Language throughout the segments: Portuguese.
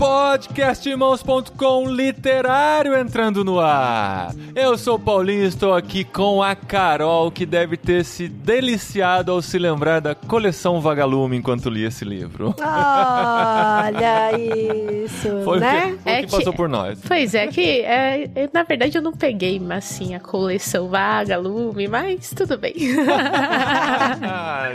Podcastirmãos.com literário entrando no ar. Eu sou o Paulinho e estou aqui com a Carol, que deve ter se deliciado ao se lembrar da coleção Vagalume enquanto lia esse livro. Olha isso, Foi o né? que, foi o É que que- passou por nós. Pois é, que é, eu, na verdade eu não peguei assim a coleção Vaga, Lume, mas tudo bem.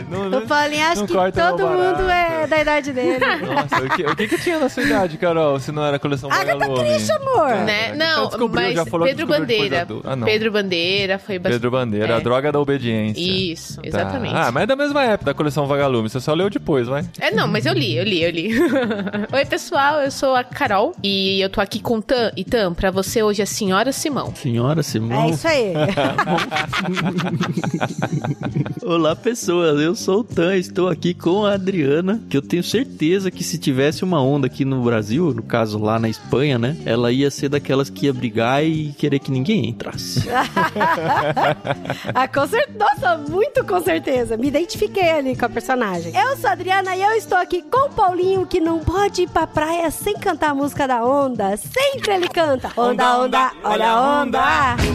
Não- O Paulinho acha não que todo mundo é da idade dele. Nossa, o que, o que que tinha na sua idade, Carol, se não era coleção Agatha Vagalume? Christie, amor. né? Então Não, mas já falou que Pedro Bandeira. Ah, não. Pedro Bandeira foi bastante. Pedro Bandeira, É. a droga da obediência. Isso, Tá. exatamente. Ah, mas é da mesma época da coleção Vagalume, você só leu depois, vai. É, não, mas eu li, eu li, eu li. Oi, pessoal, eu sou a Carol e eu tô aqui com Tan e Tan pra você hoje a Senhora Simão. Senhora Simão. É isso aí. Olá, pessoas. Eu sou o Tan. Estou aqui com a Adriana. Que eu tenho certeza que se tivesse uma onda aqui no Brasil, no caso lá na Espanha, né? Ela ia ser daquelas que ia brigar e querer que ninguém entrasse. Ah, com cer- Nossa, muito com certeza. Me identifiquei ali com a personagem. Eu sou a Adriana e eu estou aqui com o Paulinho, que não pode ir pra praia sem cantar a música da onda. Sempre ele canta. Onda, onda, olha a onda.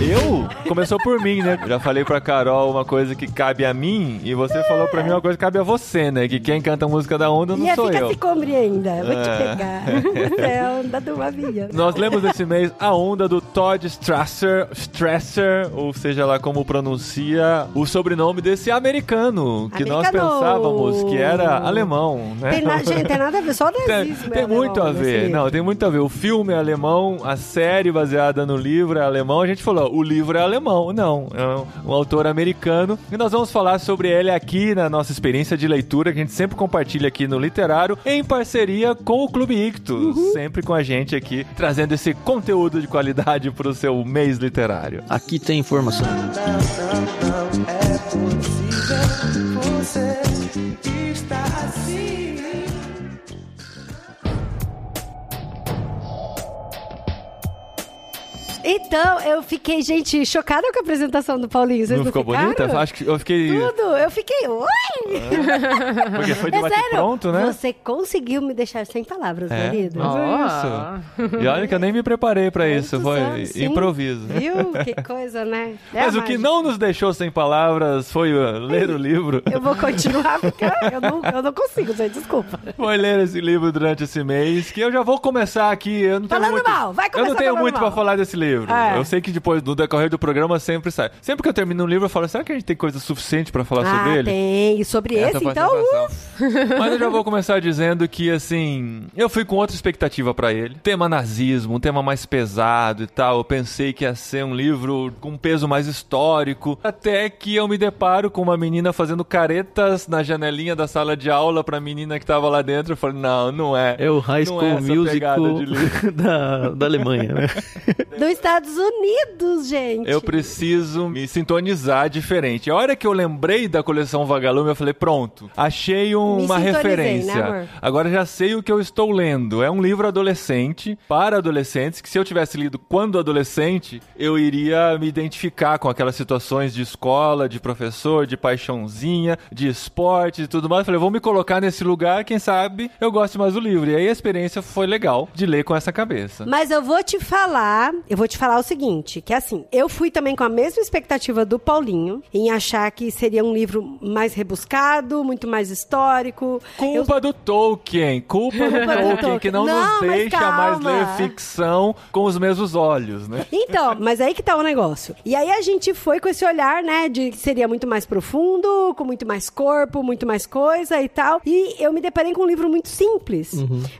Eu? Começou por mim, né? Já falei pra Carol uma coisa que cabe a mim e você falou pra mim uma coisa que cabe a você, né? Que quem canta a música da onda não Ia sou eu. se combre ainda. Vou te É. pegar. É a onda do avião. Nós lemos esse mês a onda do Todd Strasser, Strasser, ou seja lá como pronuncia o sobrenome desse americano, que nós Americano. pensávamos que era alemão, né? Tem, na... Gente, tem nada a ver, só o Tem, nazismo. tem é muito a alemão nesse ver, não, tem muito a ver. O filme é alemão, a série baseada no livro é alemão. A gente falou, o livro é alemão. Não, é um, um autor americano. E nós vamos falar sobre ele aqui na nossa experiência de leitura, que a gente sempre compartilha aqui no Literário, em parceria com o Clube Ictus. Sempre com a gente aqui, trazendo esse conteúdo de qualidade para o seu mês literário. Aqui tem informação. Então, eu fiquei, gente, chocada com a apresentação do Paulinho. Vocês Não não, ficou ficaram? bonita? Acho que eu fiquei. Tudo, eu fiquei, oi! Porque foi de É sério, pronto, né? você conseguiu me deixar sem palavras, É. querido. Mas é isso. E olha que eu nem me preparei pra isso, Muitos foi anos, sim. improviso. Viu? Que coisa, né? É Mas o que não nos deixou sem palavras foi uh, ler o livro. Eu vou continuar, porque eu não, eu não consigo, gente, desculpa. Foi ler esse livro durante esse mês, que eu já vou começar aqui. Eu não tenho Falando muito, mal, vai Eu começar não tenho muito mal. pra falar desse livro. É. Eu sei que depois, no decorrer do programa, sempre sai. Sempre que eu termino um livro, eu falo, será que a gente tem coisa suficiente pra falar ah, sobre ele? tem. E sobre Essa esse, então. Mas eu já vou começar dizendo que, assim, eu fui com outra expectativa pra ele. Tema nazismo, um tema mais pesado e tal. Eu pensei que ia ser um livro com um peso mais histórico. Até que eu me deparo com uma menina fazendo caretas na janelinha da sala de aula pra menina que tava lá dentro. Eu falei, não, não é. É o High School é Musical de livro. da, da Alemanha, né? Estados Unidos, gente. Eu preciso me sintonizar diferente. A hora que eu lembrei da coleção Vagalume, eu falei, pronto, achei um- uma sintonizei, referência. né? Agora já sei o que eu estou lendo. É um livro adolescente, para adolescentes, que se eu tivesse lido quando adolescente, eu iria me identificar com aquelas situações de escola, de professor, de paixãozinha, de esporte e tudo mais. Eu falei, vou me colocar nesse lugar, quem sabe eu goste mais do livro. E aí a experiência foi legal de ler com essa cabeça. Mas eu vou te falar, eu vou te falar o seguinte, que assim, eu fui também com a mesma expectativa do Paulinho, em achar que seria um livro mais rebuscado, muito mais histórico. Eu- Culpa do Tolkien, culpa do Culpa do Tolkien, Tolkien. que não, Não, nos deixa mais calma. ler ficção com os mesmos olhos, né? Então, mas aí que tá o negócio. E aí a gente foi com esse olhar, né, de que seria muito mais profundo, com muito mais corpo, muito mais coisa e tal. E eu me deparei com um livro muito simples.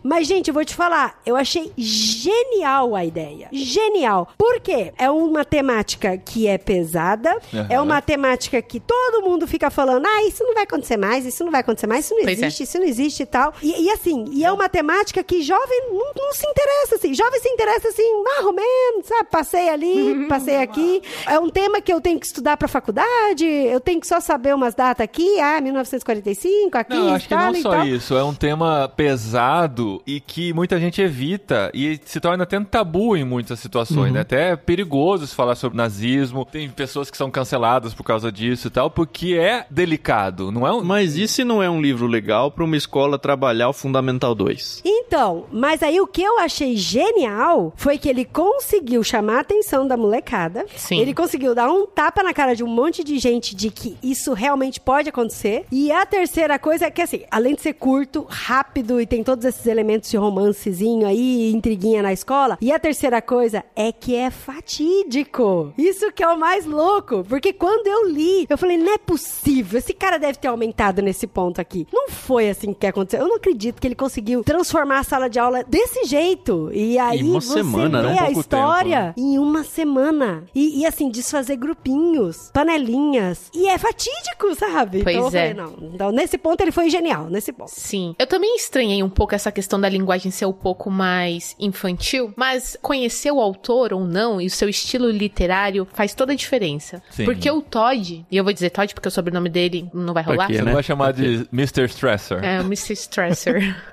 Mas, gente, eu vou te falar, eu achei genial a ideia. Genial. Por quê? É uma temática que é pesada, Aham. é uma temática que todo mundo fica falando, ah, isso não vai acontecer mais, isso não vai acontecer mais, isso não Pois é. existe, isso não existe e tal. E, e assim, e é uma temática que jovem não, não se interessa, assim. Jovem se interessa, assim, menos, sabe? Passei ali, passei aqui. É um tema que eu tenho que estudar pra faculdade, eu tenho que só saber umas datas aqui, ah, 1945, aqui, Não, acho que não e só isso. É um tema pesado e que muita gente evita e se torna até um tabu em muitas situações. É até perigoso se falar sobre nazismo. Tem pessoas que são canceladas por causa disso e tal, porque é delicado, não é um... Mas e se não é um livro legal para uma escola trabalhar o Fundamental 2? Então, mas aí o que eu achei genial foi que ele conseguiu chamar a atenção da molecada. Sim. Ele conseguiu dar um tapa na cara de um monte de gente de que isso realmente pode acontecer. E a terceira coisa é que, assim, além de ser curto, rápido e tem todos esses elementos de romancezinho aí, intriguinha na escola. E a terceira coisa é que é fatídico. Isso que é o mais louco. Porque quando eu li, eu falei, não é possível. Esse cara deve ter aumentado nesse ponto aqui. Não foi assim que aconteceu. Eu não acredito que ele conseguiu transformar a sala de aula desse jeito. E aí uma você semana, vê né? a Pouco história em uma semana. E, e, assim, desfazer grupinhos, panelinhas. E é fatídico, sabe? Pois então eu é. falei, não. Então, nesse ponto ele foi genial, nesse ponto. Sim. Eu também estranhei um pouco essa questão da linguagem ser um pouco mais infantil, mas conhecer o autor ou não e o seu estilo literário faz toda a diferença. Sim. Porque o Todd, e eu vou dizer Todd porque o sobrenome dele não vai rolar. quê, Você né? não vai chamar de Mr. Stresser. É, o Mr. Stresser.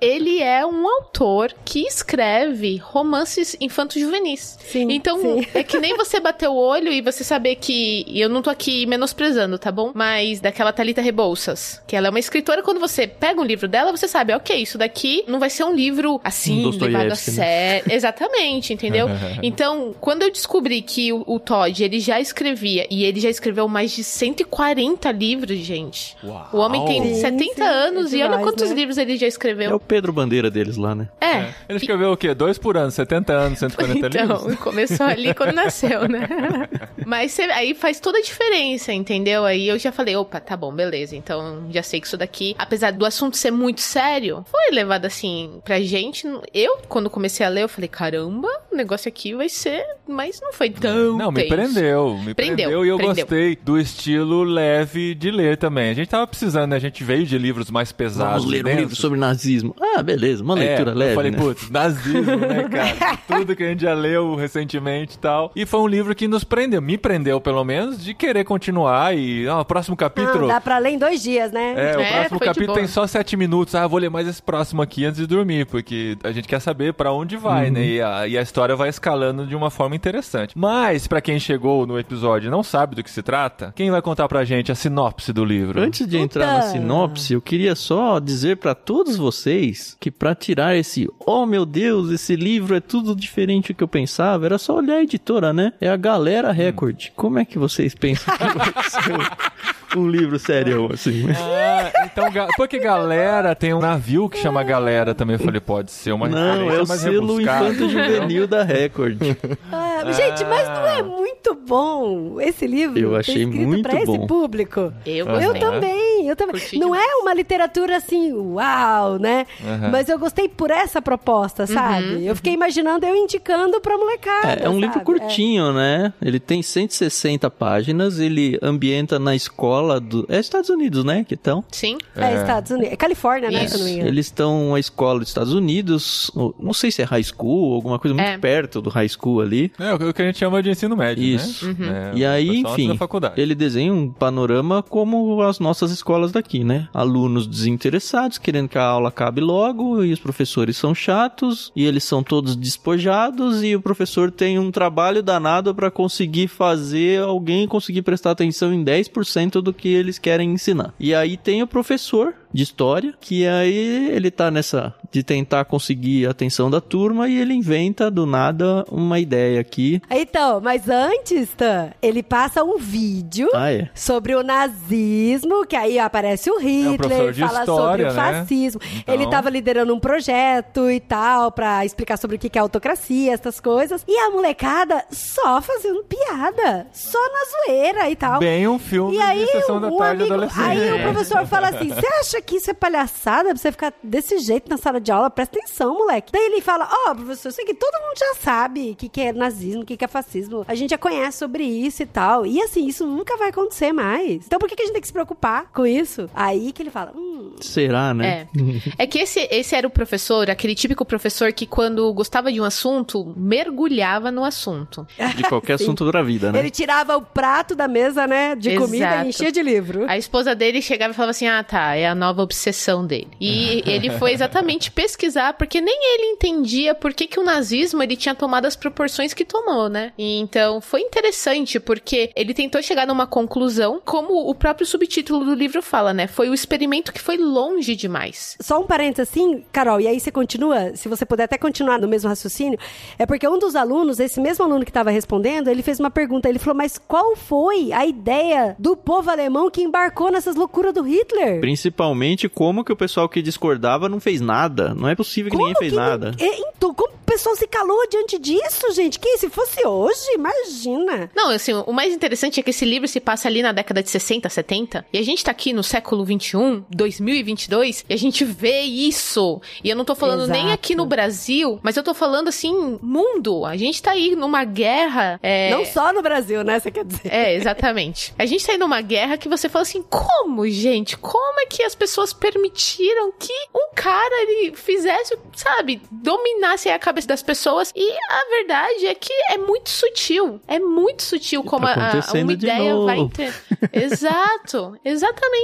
ele é um autor que escreve romances infanto-juvenis. Sim, Então, sim. é que nem você bater o olho e você saber que. E eu não tô aqui menosprezando, tá bom? Mas daquela Thalita Rebouças, que ela é uma escritora, quando você pega um livro dela, você sabe, ok, isso daqui não vai ser um livro assim, Um levado a né? sério. Exatamente, entendeu? então, quando eu descobri que o, o Todd, ele já escrevia, e ele já escreveu mais de 140 livros, gente. Uau. O homem tem Sim, 70 sim, anos é e olha demais, quantos né? livros ele já É escreveu. o Pedro Bandeira deles lá, né? É. Ele escreveu o quê? Dois por ano, 70 anos, 140 livros? Então, começou ali quando nasceu, né? Mas cê- aí faz toda a diferença, entendeu? Aí eu já falei, opa, tá bom, beleza. Então já sei que isso daqui, apesar do assunto ser muito sério, foi levado assim pra gente. Eu, quando comecei a ler, eu falei, caramba, o negócio aqui vai ser. Mas não foi tão. Não, me tenso. prendeu, me prendeu, Prendeu, e eu prendeu. gostei do estilo leve de ler também. A gente tava precisando, né? A gente veio de livros mais pesados. Vamos ler um livro sobre nazismo. Ah, beleza, uma leitura é, leve, Eu falei, né? putz, nazismo, né, cara? Tudo que a gente já leu recentemente e tal. E foi um livro que nos prendeu, me prendeu pelo menos, de querer continuar e, ó, o próximo capítulo. Ah, dá pra ler em dois dias, né? É, o É, próximo capítulo tem só sete minutos. Ah, vou ler mais esse próximo aqui antes de dormir, porque a gente quer saber pra onde vai, né? E a, e a história vai escalando de uma forma interessante. Mas, pra quem chegou no episódio e não sabe do que se trata, quem vai contar pra gente a sinopse do livro? Antes de entrar na Puta. sinopse, eu queria só dizer pra todos vocês que pra tirar esse, oh meu Deus, esse livro é tudo diferente do que eu pensava, era só olhar a editora, né? É a Galera Record. Como é que vocês pensam que vai ser um, livro sério assim? Ah, então, porque galera tem um navio que chama Galera também. Eu falei, pode ser uma Não, é o mais selo. Infanto Juvenil da Record. Ah, gente, mas não é muito bom esse livro? Eu achei escrito muito pra bom. esse público? Eu. Eu gostei. Também, eu também. Curti Não demais. é uma literatura assim, uau, né? Aham. Mas eu gostei por essa proposta, sabe? Eu fiquei imaginando eu indicando pra molecada. É, é um livro sabe? curtinho, né? Ele tem 160 páginas, ele ambienta na escola do... É Estados Unidos, né? Que estão. Sim. É, é Estados Unidos. É Califórnia, né? Engano. Eles estão uma escola dos Estados Unidos, não sei se é high school, alguma coisa muito É. perto do high school ali. É, o que a gente chama de ensino médio, Isso. né? É, E aí, enfim, ele desenha um panorama como as nossas escolas daqui, né? Alunos desinteressados, querendo que a aula acabe logo, e os professores são chatos, e eles são todos despojados, e o professor tem um trabalho danado para conseguir fazer alguém conseguir prestar atenção em 10% do que eles querem ensinar. E aí tem o professor de história, que aí ele tá nessa de tentar conseguir a atenção da turma e ele inventa do nada uma ideia aqui. Então, mas antes, Tan, ele passa um vídeo Ah, é. sobre o nazismo, que aí aparece o Hitler, professor de fala história, sobre o né? fascismo. Então- Ele tava liderando um projeto e tal, pra explicar sobre o que que é autocracia, essas coisas. E a molecada só fazendo piada, só na zoeira e tal. Bem um filme E aí, sessão da um tarde amigo, aí o É. professor fala assim: Você acha que isso é palhaçada pra você ficar desse jeito na sala de aula? Presta atenção, moleque. Daí ele fala: Ó, professor, isso aqui todo mundo já sabe o que, que é nazismo, o que, que é fascismo. A gente já conhece sobre isso e tal. E assim, isso nunca vai acontecer mais. Então por que, que a gente tem que se preocupar com isso? Aí que ele fala: Hum, Será, né? É. É que esse, esse era o professor, aquele típico professor que quando gostava de um assunto, mergulhava no assunto. De qualquer assunto da vida, né? ele tirava o prato da mesa, né, de comida Exato. e enchia de livro. A esposa dele chegava e falava assim: Ah, tá, é a nova obsessão dele. E ele foi exatamente pesquisar, porque nem ele entendia por que, que o nazismo ele tinha tomado as proporções que tomou, né? E então foi interessante, porque ele tentou chegar numa conclusão, como o próprio subtítulo do livro fala, né? Foi o experimento que foi longe demais. Só um parênteses assim, Carol, e aí você continua, se você puder até continuar no mesmo raciocínio, é porque um dos alunos, esse mesmo aluno que estava respondendo, ele fez uma pergunta, ele falou, mas qual foi a ideia do povo alemão que embarcou nessas loucuras do Hitler? Principalmente como que o pessoal que discordava não fez nada. Não é possível que como ninguém fez que nada. É, então, como o pessoal se calou diante disso, gente? Que se fosse hoje, imagina. Não, assim, o mais interessante é que esse livro se passa ali na década de 60, 70, e a gente tá aqui no século 21, 2022, e a gente vê isso. E eu não tô falando Exato. nem aqui no Brasil, mas eu tô falando assim, mundo. A gente tá aí numa guerra. É... Não só no Brasil, né? Você quer dizer? É, exatamente. A gente tá aí numa guerra que você fala assim, como, gente? Como é que as pessoas permitiram que um cara ele fizesse, sabe, dominasse a cabeça das pessoas? E a verdade é que é muito sutil. É muito sutil como tá a, uma ideia novo. vai ter. Exato, exatamente.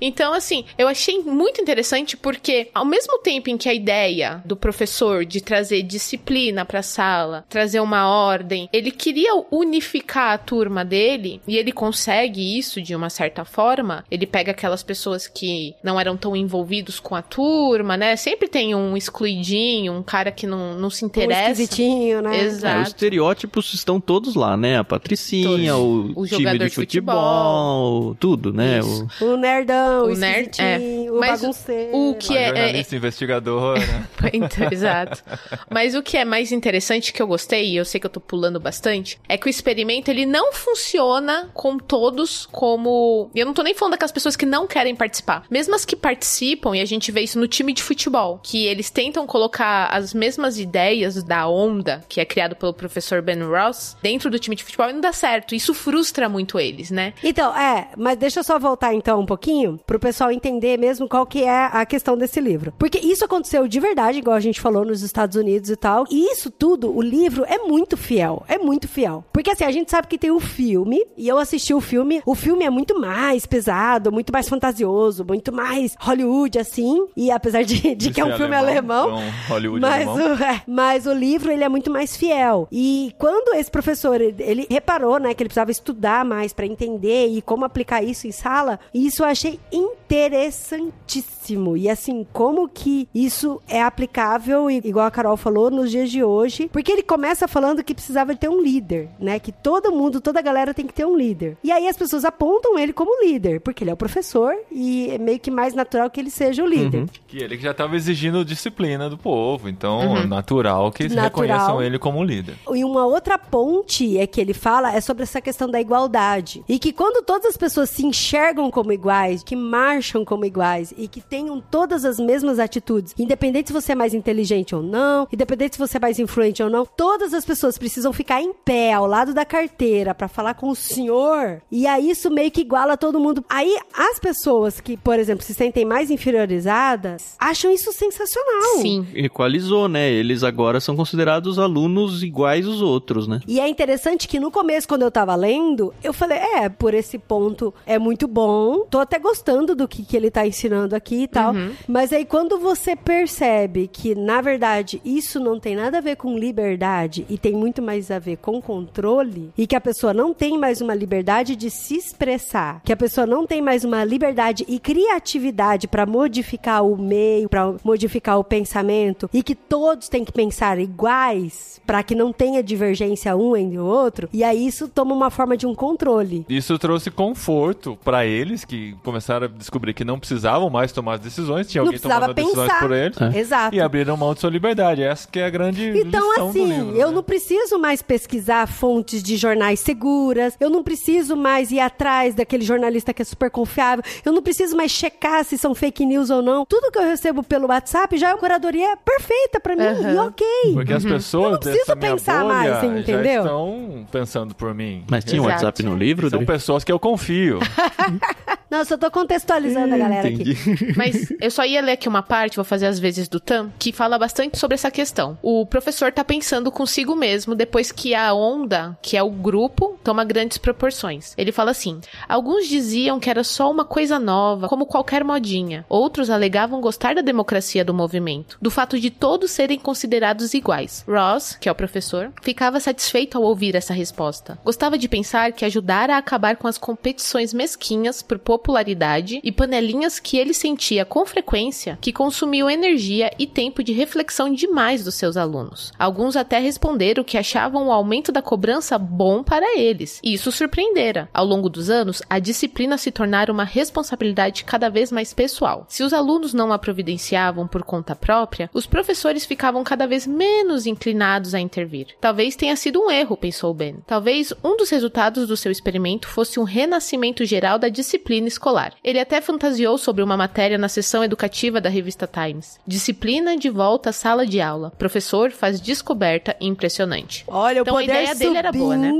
Então, assim, eu achei muito interessante porque, ao mesmo tempo em que a ideia do professor de trazer disciplina para a sala, trazer uma ordem, ele queria unificar a turma dele e ele consegue isso de uma certa forma. Ele pega aquelas pessoas que não eram tão envolvidos com a turma, né? Sempre tem um excluidinho, um cara que não, não se interessa. Um esquisitinho, né? Exato. É, os estereótipos estão todos lá, né? A Patricinha, o, o time de futebol, futebol, tudo, né? O... o nerdão, o, nerd, é. O Mas bagunceiro. O que é, jornalista é... investigador, né? Então, exato. Mas o que é mais interessante que eu gostei, e eu sei que eu tô pulando bastante, é que o experimento ele não funciona com todos como. E eu não tô nem falando daquelas pessoas que não querem participar. Mesmo as que participam, e a gente vê isso no time de futebol, que eles tentam colocar as mesmas ideias da onda, que é criado pelo professor Ben Ross, dentro do time de futebol e não dá certo. Isso frustra muito eles, né? Então, é, mas deixa eu só voltar então um pouquinho pro pessoal entender mesmo qual que é a questão desse livro. Porque isso aconteceu de verdade, igual a gente falou nos Estados Unidos e tal. E isso tudo, o livro é muito fiel. É muito fiel. Porque assim, a gente sabe que tem o filme, e eu assisti o filme. O filme é muito mais pesado, muito mais fantasioso, muito mais Hollywood, assim. E apesar de, de que é um filme alemão. alemão então, Hollywood mas, alemão. O, é, mas o livro, ele é muito mais fiel. E quando esse professor, ele, ele reparou, né, que ele precisava estudar mais para entender e como aplicar isso em sala, isso eu achei interessantíssimo. E assim, como que isso é aplicável, igual a Carol falou, nos dias de hoje. Porque ele começa falando que precisava ter um líder, né? Que todo mundo, toda a galera tem que ter um líder. E aí as pessoas apontam ele como líder, porque ele é o professor e é meio que mais natural que ele seja o líder. Uhum. Que ele já estava exigindo disciplina do povo, então uhum. natural que natural. reconheçam ele como líder. E uma outra ponte é que ele fala é sobre essa questão da igualdade. E que quando todas as pessoas se enxergam como iguais, que marcham como iguais e que tenham todas as mesmas atitudes, independente se você é mais inteligente ou não, independente se você é mais influente ou não, todas as pessoas precisam ficar em pé ao lado da carteira para falar com o senhor. E aí isso meio que iguala todo mundo. Aí as pessoas que, por exemplo, se sentem mais inferiorizadas, acham isso sensacional. Sim. Equalizou, né? Eles agora são considerados alunos iguais aos outros, né? E é interessante que no começo, quando eu tava lendo, eu falei, é, por esse ponto é muito bom. Tô até gostando do que, que ele tá ensinando aqui e tal. Uhum. Mas aí quando você percebe que, na verdade, isso não tem nada a ver com liberdade e tem muito mais a ver com controle, e que a pessoa não tem mais uma liberdade de se expressar, que a pessoa não tem mais uma liberdade e criatividade para modificar o meio, para modificar o pensamento, e que todos têm que pensar iguais para que não tenha divergência um entre o outro, e aí isso toma uma forma de um controle. Isso trouxe conforto para eles que começaram a descobrir que não precisavam mais tomar as decisões, tinha alguém tomando pensar. decisões por eles. É. Exato. E abriram mão de sua liberdade. Essa que é a grande Então, assim, livro, eu né? não preciso mais pesquisar fontes de jornais seguras, eu não preciso mais ir atrás daquele jornalista que é super confiável, eu não preciso mais checar se são fake news ou não. Tudo que eu recebo pelo WhatsApp já é uma curadoria perfeita para mim uhum. e ok. Porque as pessoas eu não preciso pensar mais, entendeu? Já estão pensando por mim. Mas tinha Exato. WhatsApp no livro? São pessoas que eu confio. Não, eu só tô contextualizando a galera Entendi. Mas eu só ia ler aqui uma parte, vou fazer as vezes do Tam, que fala bastante sobre essa questão. O professor tá pensando consigo mesmo depois que a onda, que é o grupo, toma grandes proporções. Ele fala assim: alguns diziam que era só uma coisa nova, como qualquer modinha. Outros alegavam gostar da democracia do movimento, do fato de todos serem considerados iguais. Ross, que é o professor, ficava satisfeito ao ouvir essa resposta. Gostava de pensar que ajudara a acabar com as competições mesquinhas por popularidade e panelinhas que ele sentia com frequência que consumiam energia e tempo de reflexão demais dos seus alunos. Alguns até responderam que achavam o aumento da cobrança bom para eles, e isso surpreendera. Ao longo dos anos, a disciplina se tornara uma responsabilidade cada vez mais pessoal. Se os alunos não a providenciavam por conta própria, os professores ficavam cada vez menos inclinados a intervir. Talvez tenha sido um erro, pensou Ben. Talvez um dos resultados do seu experimento fosse um renascimento geral da disciplina escolar. Ele até fantasiou sobre uma matéria na seção educativa da revista Times. Disciplina de volta à sala de aula. Professor faz descoberta impressionante. Olha, Então, o a poder ideia subindo dele era boa, né?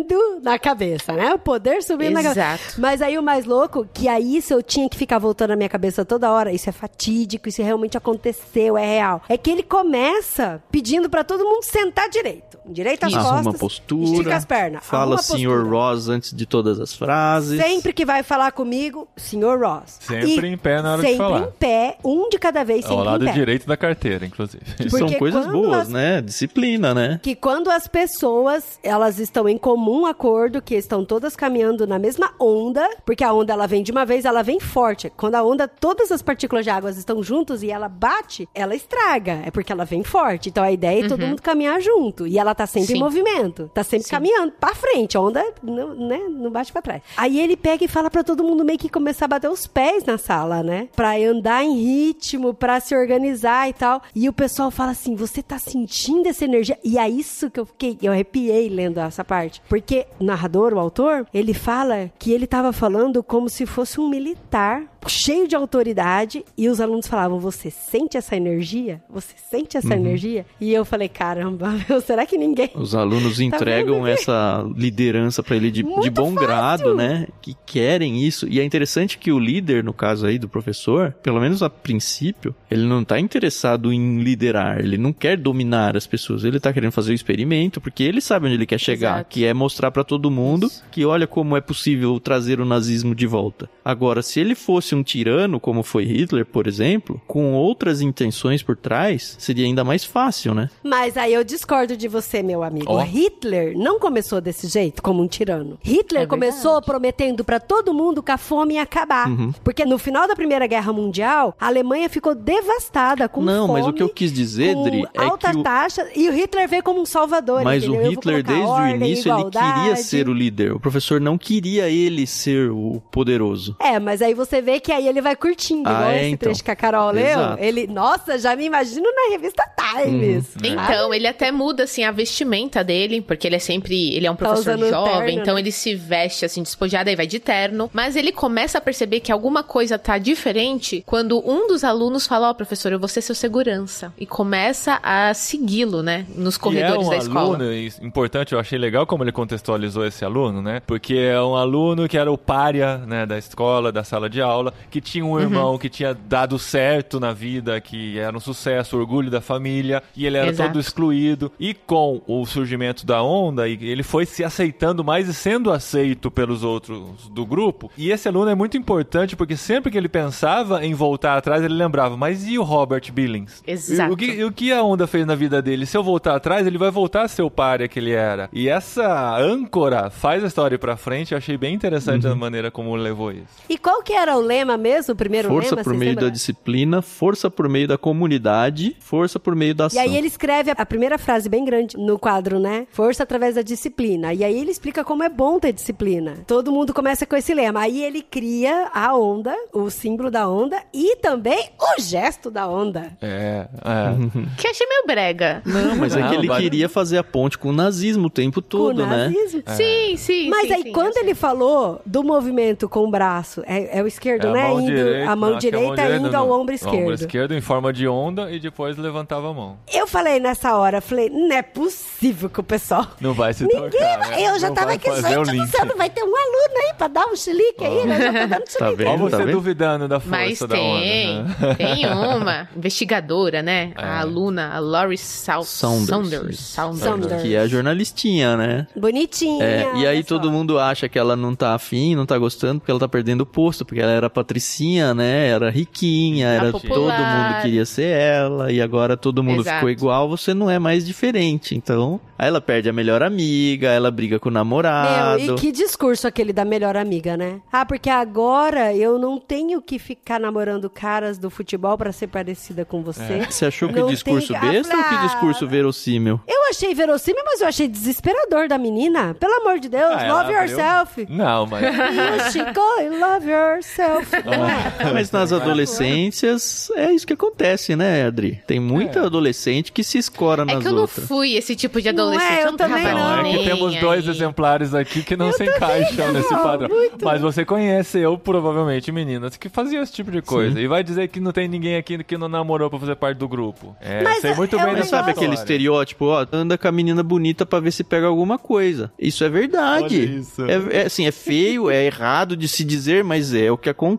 na cabeça, né? O poder subindo na cabeça. Exato. Mas aí o mais louco, que aí isso eu tinha que ficar voltando na minha cabeça toda hora, isso é fatídico, isso realmente aconteceu, é real. É que ele começa pedindo pra todo mundo sentar direito. Direito às costas. Arruma postura. Estica as pernas. Fala senhor postura. Ross antes de todas as frases. Sempre que vai falar comigo, senhor Ross. Sempre em pé na hora de sempre falar. em pé, um de cada vez, Ao sempre lado em pé. direito da carteira, inclusive. Que são Porque coisas boas, as- né? Disciplina, né? que quando as pessoas elas estão em comum acordo, que estão todas caminhando na mesma onda, porque a onda ela vem de uma vez, ela vem forte. Quando a onda, todas as partículas de água estão juntas e ela bate, ela estraga, é porque ela vem forte. Então a ideia é todo mundo caminhar junto e ela tá sempre em Sim. movimento, tá sempre caminhando pra frente, a onda não, né, não bate pra trás. Aí ele pega e fala pra todo mundo meio que começar a bater os pés na sala, né? Pra andar em ritmo, pra se organizar e tal. E o pessoal fala assim: "Você tá sentindo essa energia?" E é isso que eu fiquei, eu arrepiei lendo essa parte, porque o narrador, o autor, ele fala que ele tava falando como se fosse um militar cheio de autoridade e os alunos falavam: "Você sente essa energia? Você sente essa energia?" E eu falei: "Caramba, meu, será que ninguém Os alunos entregam vendo? essa liderança pra ele de, de bom fácil. grado, né? Que querem isso. E é interessante que o líder, no caso aí do professor, pelo menos a princípio, ele não tá interessado em liderar, ele não quer dominar as pessoas, ele tá querendo fazer o experimento, porque ele sabe onde ele quer chegar, Exato. que é mostrar pra todo mundo que olha como é possível trazer o nazismo de volta. Agora, se ele fosse um tirano, como foi Hitler, por exemplo, com outras intenções por trás, seria ainda mais fácil, né? Mas aí eu discordo de você, meu amigo. Ó. Hitler não começou desse jeito, como um tirano. Hitler É começou verdade. prometendo pra todo mundo que a fome ia acabar. Uhum. Porque no final da Primeira Guerra Mundial, a Alemanha ficou devastada com Não, fome. mas o que eu quis dizer, com Dri, é alta que o- taxa e o Hitler veio como um salvador. Mas o entendeu? Eu vou Hitler, desde o ordem, início, ele queria igualdade. ser o líder. O professor não queria ele ser o poderoso. É, mas aí você vê que aí ele vai curtindo, Ah, igual é, esse então. trecho que a Carol leu. Exato. Ele, nossa, já me imagino na revista Times. Uhum. Então, ele até muda, assim, a vestimenta dele, porque ele é sempre... Ele é um Tá professor usando jovem, terno, então né? ele se veste, assim, despojado, aí vai de terno. Mas ele começa a perceber que alguma coisa tá diferente quando um dos alunos fala, ó, professor, eu vou ser seu segurança. E começa a segui-lo, né, nos corredores é um da escola. aluno, e importante, eu achei legal como ele contextualizou esse aluno, né? Porque é um aluno que era o pária, né, da escola, da sala de aula, que tinha Uhum. um irmão que tinha dado certo na vida, que era um sucesso, orgulho da família, e ele era Exato. todo excluído. E com o surgimento da onda, ele foi se aceitando mais e sendo aceito pelos outros do grupo. E esse aluno é muito importante porque sempre que ele pensava em voltar atrás, ele lembrava, mas e o Robert Billings? Exato. O que, e o que a onda fez na vida dele? Se eu voltar atrás, ele vai voltar a ser o párea que ele era. E essa âncora faz a história ir pra frente. Eu achei bem interessante Uhum. a maneira como ele levou isso. E qual que era o lema mesmo? O primeiro Força lema? por vocês meio lembram? da disciplina, força por meio da comunidade, força por meio da E ação. aí ele escreve a- primeira frase bem grande no quadro, né? Força através da disciplina. E aí ele explica como é bom ter disciplina. Todo mundo começa com esse lema. Aí ele cria a onda, o símbolo da onda e também o gesto da onda. É, é. Que eu achei meio brega. Não, mas é que ele queria fazer a ponte com o nazismo o tempo todo, com o né? nazismo. Sim, sim, Mas sim, aí, sim, quando ele falou do movimento com o braço, é, é o esquerdo, É né? a mão indo, direita, a mão que é direita indo ao ombro esquerdo. ombro esquerdo em forma de onda e depois levantava a mão. Eu falei nessa hora, falei, não é possível que o pessoal. Não vai se Ninguém tocar, vai- né? Eu já Não tava vai aqui, o gente do céu, não vai ter um aluno aí pra dar um chilique aí, né? Já tô dando Tá chilique. vendo? Olha você tá duvidando da força Mas da tem, onda. né? tem uma investigadora, né? É. A aluna, a Laurie Sal Saunders. Saunders. Saunders. Saunders. Que é a jornalistinha, né? Bonitinha. É, e aí todo mundo acha que ela não tá afim, não tá gostando, porque ela tá perdendo o posto, porque ela era patricinha, né? Era riquinha, era todo mundo queria ser ela, e agora todo mundo Exato. ficou igual, você não é mais diferente. Então, aí ela perde a melhor amiga, ela briga com o namorado. Meu, e que discurso aquele da melhor amiga, né? Ah, porque agora eu não tenho que ficar namorando caras do futebol pra ser parecida com você. Você achou que Não discurso tem- besta ou que Ah, discurso verossímil? Eu achei verossímil, mas eu achei desesperador da menina. Pelo amor de Deus, Ah, love abriu- yourself. Não, mas. You should go and love yourself. Não é? Mas nas adolescências é isso que acontece, né, Adri? Tem muita adolescente que se escora nas É que eu não outras. fui esse tipo de Não adolescente. é, eu não também não. Não, é que temos dois aí. exemplares aqui que não se encaixam nesse não, padrão. muito. Mas você conhece, eu provavelmente, meninas que faziam esse tipo de coisa. E vai dizer que não tem ninguém aqui que não namorou pra fazer parte do grupo. É, Mas sei muito é bem dessa Mas sabe aquele estereótipo, ó, anda com a menina bonita pra ver se pega alguma coisa. Isso é verdade. Olha isso. É, é, assim, é feio, é errado de se dizer, mas é o que acontece.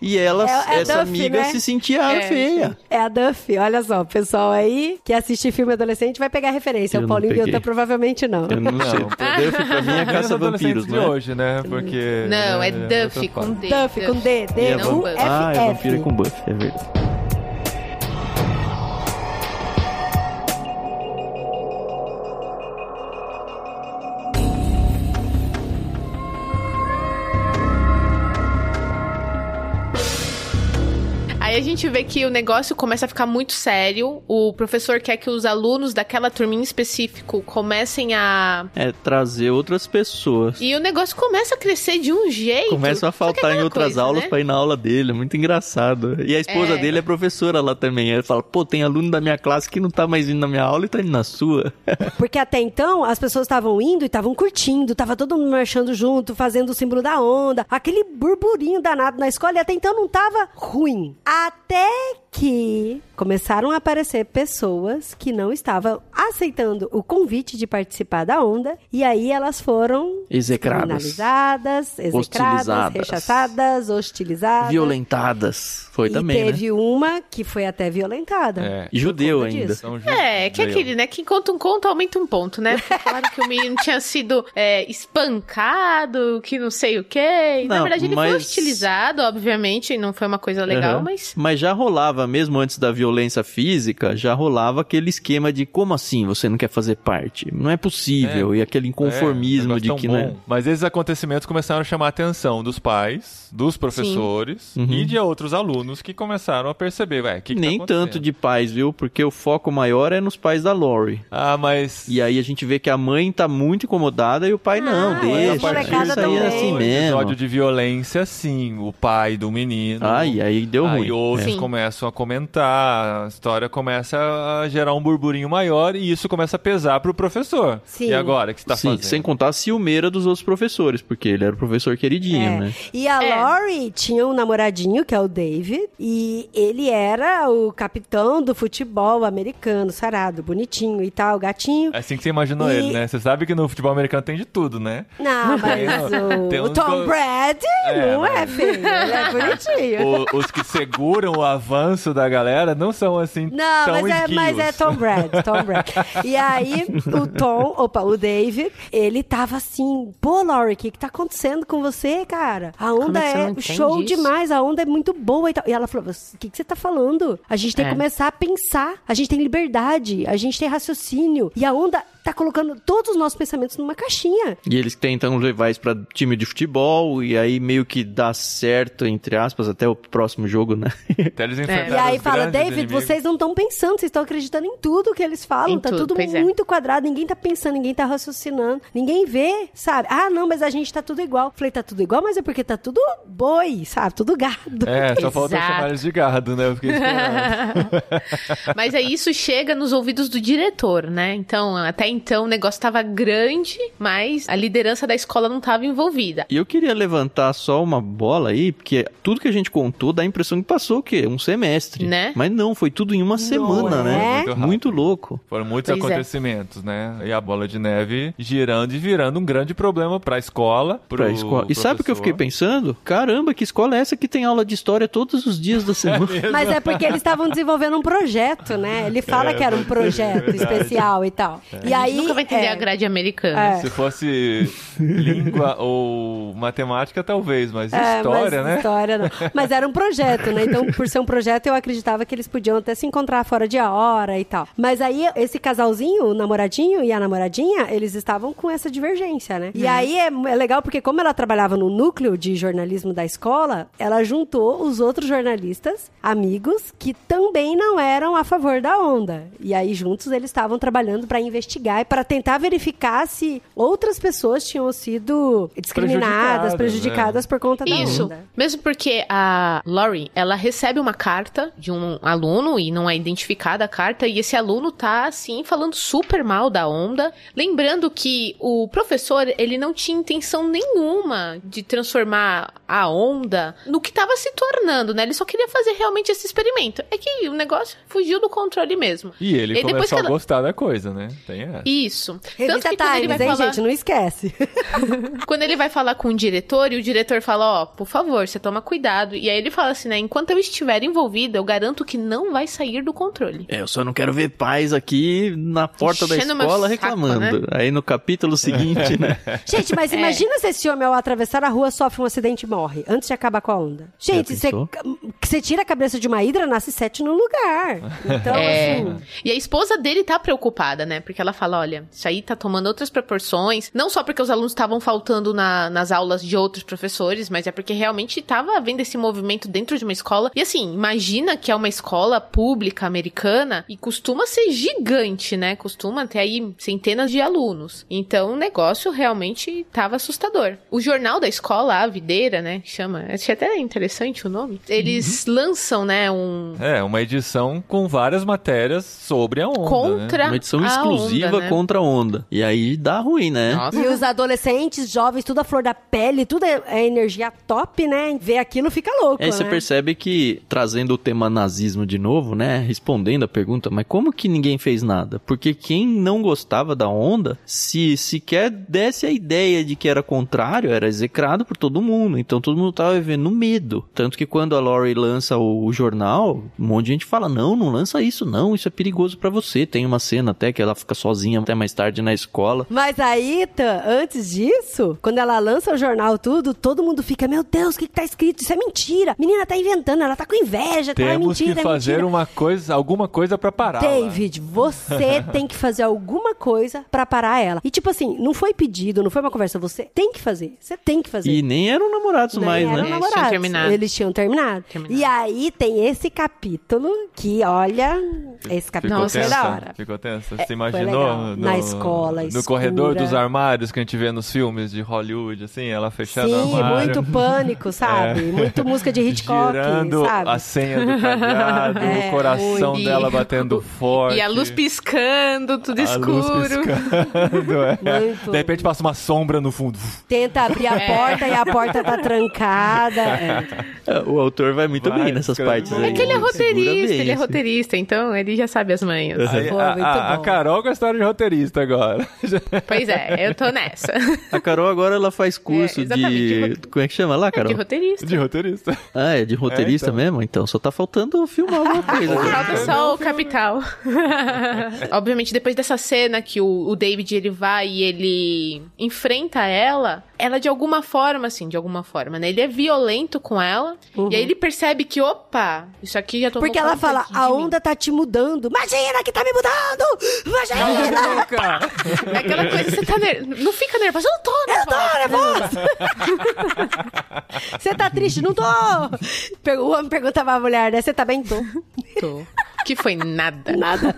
E ela, É- é essa Duff, amiga né? se sentia É, feia. É a Duffy, olha só, o pessoal aí que assiste filme adolescente vai pegar referência. Eu o não Paulinho. Guilherme provavelmente não. Eu não, sei. Não. Duff pra mim é caça vampiros, de não é? hoje, né? Porque. Não, é né, Duffy com. D. Duffy com D, D, E é não U, Buff. F, Ah, é vampira F. com buff, é verdade. Aí a gente vê que o negócio começa a ficar muito sério. O professor quer que os alunos daquela turminha em específico comecem a. É trazer outras pessoas. E o negócio começa a crescer de um jeito. Começa a é faltar em outras coisa, aulas né? pra ir na aula dele, é muito engraçado. E a esposa É. dele é professora lá também. Ele fala, pô, tem aluno da minha classe que não tá mais indo na minha aula e tá indo na sua. Porque até então as pessoas estavam indo e estavam curtindo, tava todo mundo marchando junto, fazendo o símbolo da onda, aquele burburinho danado na escola e até então não tava ruim. Até que começaram a aparecer pessoas que não estavam aceitando o convite de participar da onda e aí elas foram Execradas. criminalizadas, execradas, Hostilizadas. rechaçadas, hostilizadas. Violentadas. Foi e também, né? teve uma que foi até violentada. É. Judeu ainda. São É, que é judeu. aquele, né? Quem conta um conto, aumenta um ponto, né? Porque Falaram que o menino tinha sido é, espancado, que não sei o quê. E, na Não, verdade, ele mas- foi hostilizado, obviamente, não foi uma coisa legal, Aham. mas. Mas já rolava, mesmo antes da violência física, já rolava aquele esquema de como assim você não quer fazer parte? Não é possível. É. E aquele inconformismo É, de que não é. bom. Mas esses acontecimentos começaram a chamar a atenção dos pais, dos professores Uhum. e de outros alunos que começaram a perceber, ué, que, que Nem tá tanto de pais, viu? Porque o foco maior é nos pais da Lori. Ah, mas... E aí a gente vê que a mãe tá muito incomodada e o pai não, Ah, deixa, a molecada isso aí é assim O mesmo. episódio de violência, sim. O pai do menino. Ah, e aí deu Aí ruim. outros Sim. Começam a comentar, a história começa a gerar um burburinho maior e isso começa a pesar pro professor. Sim. E agora, o que você tá Sim, fazendo? sem contar a ciumeira dos outros professores, porque ele era o professor queridinho, É. né? E a É. Lori tinha um namoradinho, que é o David, e ele era o capitão do futebol americano, sarado, bonitinho e tal, gatinho. É assim que você imaginou E- ele, né? Você sabe que no futebol americano tem de tudo, né? Não, mas Tem o, o Tom go- Brady É, não é mas- feio, ele é bonitinho. O- os que seguram o avanço da galera não são assim Não, tão mas é, mas é Tom Brady, Tom Brady. E aí, o Tom, opa, o David, ele tava assim, pô, Laurie, o que que tá acontecendo com você, cara? A onda é você é entende show isso? demais, a onda é muito boa e tal. E ela falou, o que que você tá falando? A gente tem É. que começar a pensar, a gente tem liberdade, a gente tem raciocínio. E a onda tá colocando todos os nossos pensamentos numa caixinha. E eles tentam levar isso pra time de futebol, e aí meio que dá certo, entre aspas, até o próximo jogo, né? Até eles E enfrentaram aí fala, David, inimigos. vocês não estão pensando, vocês estão acreditando em tudo que eles falam. Em tá tudo, tudo é. muito quadrado, ninguém tá pensando, ninguém tá raciocinando, ninguém vê, sabe? Ah, não, mas a gente tá tudo igual. Falei, tá tudo igual, mas é porque tá tudo boi, sabe? Tudo gado. É, só Exato. chamar eles de gado, né? Eu fiquei esperando. Mas aí isso chega nos ouvidos do diretor, né? Então, até Então o negócio tava grande, mas a liderança da escola não tava envolvida. E eu queria levantar só uma bola aí, porque tudo que a gente contou dá a impressão que passou o quê? Um semestre. Né? Mas não, foi tudo em uma semana, é? né? Muito rápido. Muito louco. Foram muitos Pois é. acontecimentos, né? E a bola de neve girando e virando um grande problema pra escola, pro Pra escola. E sabe o que eu fiquei pensando? Caramba, que escola é essa que tem aula de história todos os dias da semana? Mas é porque eles estavam desenvolvendo um projeto, né? Ele fala É, que era um projeto especial e tal. E aí, Nunca vai entender é, a grade americana. É. Se fosse língua ou matemática, talvez, mas É, história, mas né? História não. Mas era um projeto, né? Então, por ser um projeto, eu acreditava que eles podiam até se encontrar fora de hora e tal. Mas aí, esse casalzinho, o namoradinho e a namoradinha, eles estavam com essa divergência, né? E aí é, é legal porque, como ela trabalhava no núcleo de jornalismo da escola, ela juntou os outros jornalistas, amigos, que também não eram a favor da onda. E aí, juntos, eles estavam trabalhando para investigar e para tentar verificar se outras pessoas tinham sido discriminadas, Prejudicadas, prejudicadas por conta da Isso. onda. Mesmo porque a Lori, ela recebe uma carta de um aluno e não é identificada a carta, e esse aluno tá, assim, falando super mal da onda. Lembrando que o professor, ele não tinha intenção nenhuma de transformar a onda no que tava se tornando, né? Ele só queria fazer realmente esse experimento. É que o negócio fugiu do controle mesmo. E ele E depois começou que a ela- gostar da coisa, né? Tem essa. Isso. Revista Tanto que quando ele Times, vai hein, falar... gente? Não esquece. Quando ele vai falar com o diretor, e o diretor fala, ó, por favor, você toma cuidado. E aí ele fala assim, né, enquanto eu estiver envolvido, eu garanto que não vai sair do controle. É, eu só não quero ver pais aqui na porta da Enchendo meu escola saco, reclamando. né? Aí no capítulo seguinte, né? Gente, mas imagina se esse homem, ao atravessar a rua, sofre um acidente e morre, antes de acabar com a onda. Gente, você tira a cabeça de uma hidra, nasce sete no lugar. Então, É. assim... E a esposa dele tá preocupada, né? Porque ela fala: olha, isso aí tá tomando outras proporções. Não só porque os alunos estavam faltando na- nas aulas de outros professores, mas é porque realmente tava havendo esse movimento dentro de uma escola. E assim, imagina que é uma escola pública americana e costuma ser gigante, né? Costuma ter aí centenas de alunos. Então o negócio realmente tava assustador. O jornal da escola, a Videira, né? Que chama. Achei até interessante o nome. Eles lançam, né? Um. É, uma edição com várias matérias sobre a onda, né? Contra Uma edição a exclusiva onda, né? contra a onda. E aí dá ruim, né? Nossa. E os adolescentes, jovens, tudo a flor da pele, tudo é, é energia top, né? Ver aquilo fica louco, Aí você né? percebe que, trazendo o tema nazismo de novo, né? Respondendo a pergunta, mas como que ninguém fez nada? Porque quem não gostava da onda, se sequer desse a ideia de que era contrário, era execrado por todo mundo. Então todo mundo tava vivendo medo. Tanto que quando a Lori lança o, o jornal, um monte de gente fala: não, não lança isso, não, isso é perigoso pra você. Tem uma cena até que ela fica sozinha até mais tarde na escola. Mas aí, Tan, antes disso, quando ela lança o jornal tudo, todo mundo fica, meu Deus, o que, que tá escrito? Isso é mentira. Menina tá inventando, ela tá com inveja, tá? É Temos mentira, que é fazer mentira. uma coisa, alguma coisa pra parar. David, você tem que fazer alguma coisa pra parar ela. E tipo assim, não foi pedido, não foi uma conversa, você tem que fazer. Você tem que fazer. E nem eram namorados Nem mais, eram né? Eles tinham namorados. terminado. Eles tinham terminado. Terminado. E aí tem esse capítulo que, olha, esse capítulo Ficou foi tensa, da hora. ficou tensa. É, Você foi imaginou no, Na escola, no escura. corredor dos armários que a gente vê nos filmes de Hollywood, assim, ela fechando o Sim, armário. muito pânico, sabe? Muito música de Hitchcock, Girando sabe? a senha do cadeado, É, o coração dela batendo forte. E a luz piscando, tudo a escuro. luz piscando, é. Muito. De repente passa uma sombra no fundo. Tenta abrir a porta e a porta tá trancada. É. É, O autor vai muito Vai, bem nessas escreve partes aí. É que ele é roteirista, bem, ele é assim. roteirista, então ele já sabe as manhas. Aí, Foi a, a- a. Carol com a história de roteirista agora. Pois é, eu tô nessa. A Carol agora ela faz curso É, de de. Como é que chama lá, É Carol? de roteirista. de roteirista. Ah, é de roteirista É, então. mesmo? Então só tá faltando filmar alguma coisa. Falta só o capital. Obviamente, depois dessa cena que o, o David ele vai e ele enfrenta ela, ela de alguma forma, assim, de alguma forma, né? Ele é violento com ela. E aí ele percebe que, opa, isso aqui já tomou Porque ela fala, a mim." onda tá te mudando. Imagina que tá me mudando! Imagina! Nunca! É aquela coisa, você tá ner... Não fica nervosa, eu não tô Eu nervosa. tô nervosa! Você tá triste? Não tô! O homem perguntava à mulher, né? Você tá bem? Tô. Que foi nada. Nada.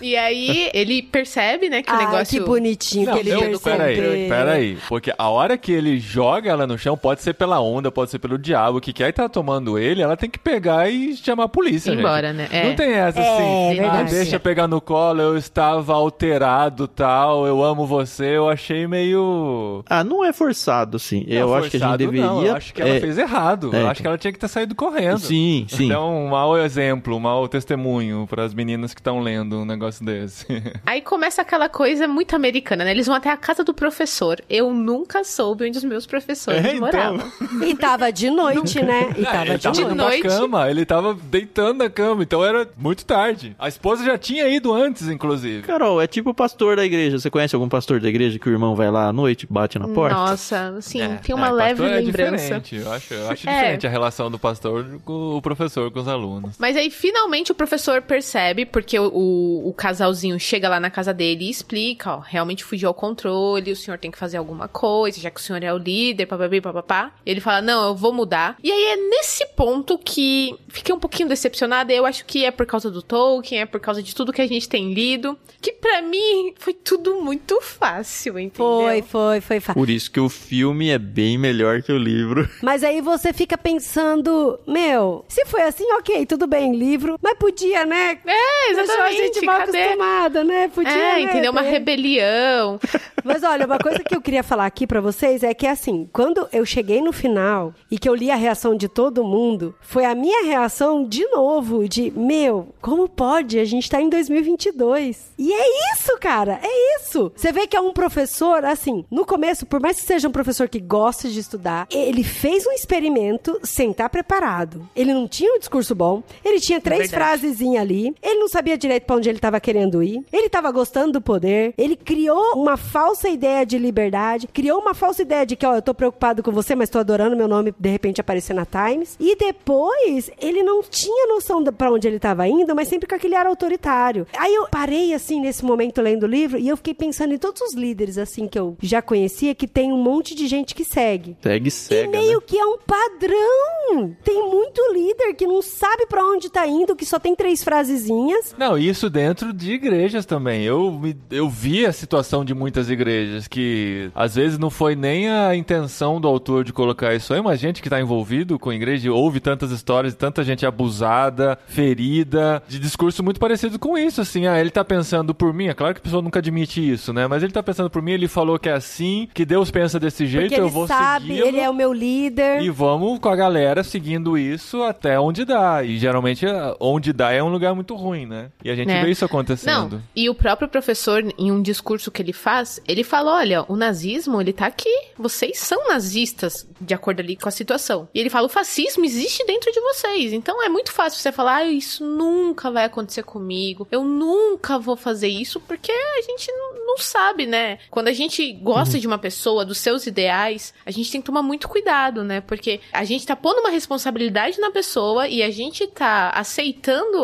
E aí ele percebe, né, que o Ah, negócio. que bonitinho que ele eu, percebeu. peraí, peraí. Porque a hora que ele joga ela no chão, pode ser pela onda, pode ser pelo diabo, que quer tá tomando ele, ela tem que pegar e chamar a polícia, Ir gente. embora, né? É. Não tem essa É, assim. ah, verdade. deixa pegar no colo, eu estava alterado, tal, eu amo você. Eu achei meio. Ah, não é forçado, assim. eu Não, acho que a gente deveria. Não, eu acho que ela é, fez errado. é, eu acho que ela tinha que ter saído correndo. Sim, sim. Então, um mau exemplo, um mau testemunho para as meninas que estão lendo um negócio desse. Aí começa aquela coisa muito americana, né? Eles vão até a casa do professor. Eu nunca soube onde os meus professores É, então. moravam. E tava de noite, né? E tava ele de tava noite. cama, ele tava deitando na cama, então era muito tarde. A esposa já tinha ido antes, inclusive. Carol, é tipo o pastor da igreja. Você conhece algum pastor da igreja que o irmão vai lá à noite, bate na porta? Nossa, assim, É, tem uma é, leve pastor é lembrança. diferente. Eu acho, eu acho É. diferente a relação do pastor com o professor, com os alunos. Mas aí, finalmente, o professor percebe, porque o, o, o casalzinho chega lá na casa dele e explica, ó, realmente fugiu ao controle, o senhor tem que fazer alguma coisa, já que o senhor é o líder, papapá, papapá. Ele fala, não, eu vou mudar. E aí é nesse ponto que fiquei um pouquinho decepcionada, eu acho que é por causa do Tolkien, é por causa de tudo que a gente tem lido, que pra mim foi tudo muito fácil, entendeu? Foi, foi, foi fácil. Por isso que o filme é bem melhor que o livro. Mas aí você fica pensando, meu, se foi assim, ok, tudo bem, livro, mas podia, né? É, Deixou a gente exatamente, mal cadê? acostumada, né? Podia, É, né, entendeu? Uma ter- rebelião. Mas olha, uma coisa que eu queria falar aqui pra vocês é que assim, quando eu cheguei no final e que eu li a reação de todo mundo, foi a minha reação de novo de, meu, como pode? A gente tá em 2022. E é isso, cara, é isso. Você vê que é um professor, assim, no começo, por mais que seja um professor que gosta de estudar, ele fez um experimento sem estar preparado. Ele não tinha um discurso bom, ele tinha três verdade. frasezinhas ali, ele não sabia direito pra onde ele tava querendo ir, ele tava gostando do poder, ele criou uma falsa ideia de liberdade, criou uma falsa ideia de que, ó, eu tô preocupado com você, mas tô adorando meu nome de repente aparecer na Times. E depois, ele não tinha noção pra onde ele tava indo, mas sempre com aquele ar autoritário. Aí eu parei, assim, nesse momento lendo o livro e eu fiquei pensando em todos os líderes, assim, que eu já conhecia, que tem um monte de gente que segue. Segue E cega, meio né? que é um padrão. Tem muito líder que não sabe pra onde tá indo, que só tem três frasezinhas. Não, isso dentro de igrejas também. Eu, eu vi a situação de muitas igrejas que às vezes não foi nem a intenção do autor de colocar isso aí, mas gente que tá envolvido com a igreja ouve tantas histórias de tanta gente abusada, ferida, de discurso muito parecido com isso, assim. Ah, ele tá pensando por mim. É claro que a pessoa nunca admite isso, né? Mas ele tá pensando por mim, ele falou que é assim, que Deus pensa desse jeito, Porque eu vou sabe, segui-lo. ele é o meu líder. E vamos com a galera seguindo isso até onde dá. E geralmente onde dá é um lugar muito ruim, né? E a gente É. vê isso acontecendo. Não, e o próprio professor, em um discurso que ele faz, ele fala: olha, o nazismo, ele tá aqui. Vocês são nazistas, de acordo ali com a situação. E ele fala: o fascismo existe dentro de vocês. Então é muito fácil você falar: ah, isso nunca vai acontecer comigo. Eu nunca vou fazer isso, porque a gente não, não sabe, né? Quando a gente gosta de uma pessoa, dos seus ideais, a gente tem que tomar muito cuidado, né? Porque a gente tá pondo uma responsabilidade na pessoa e a gente tá aceitando,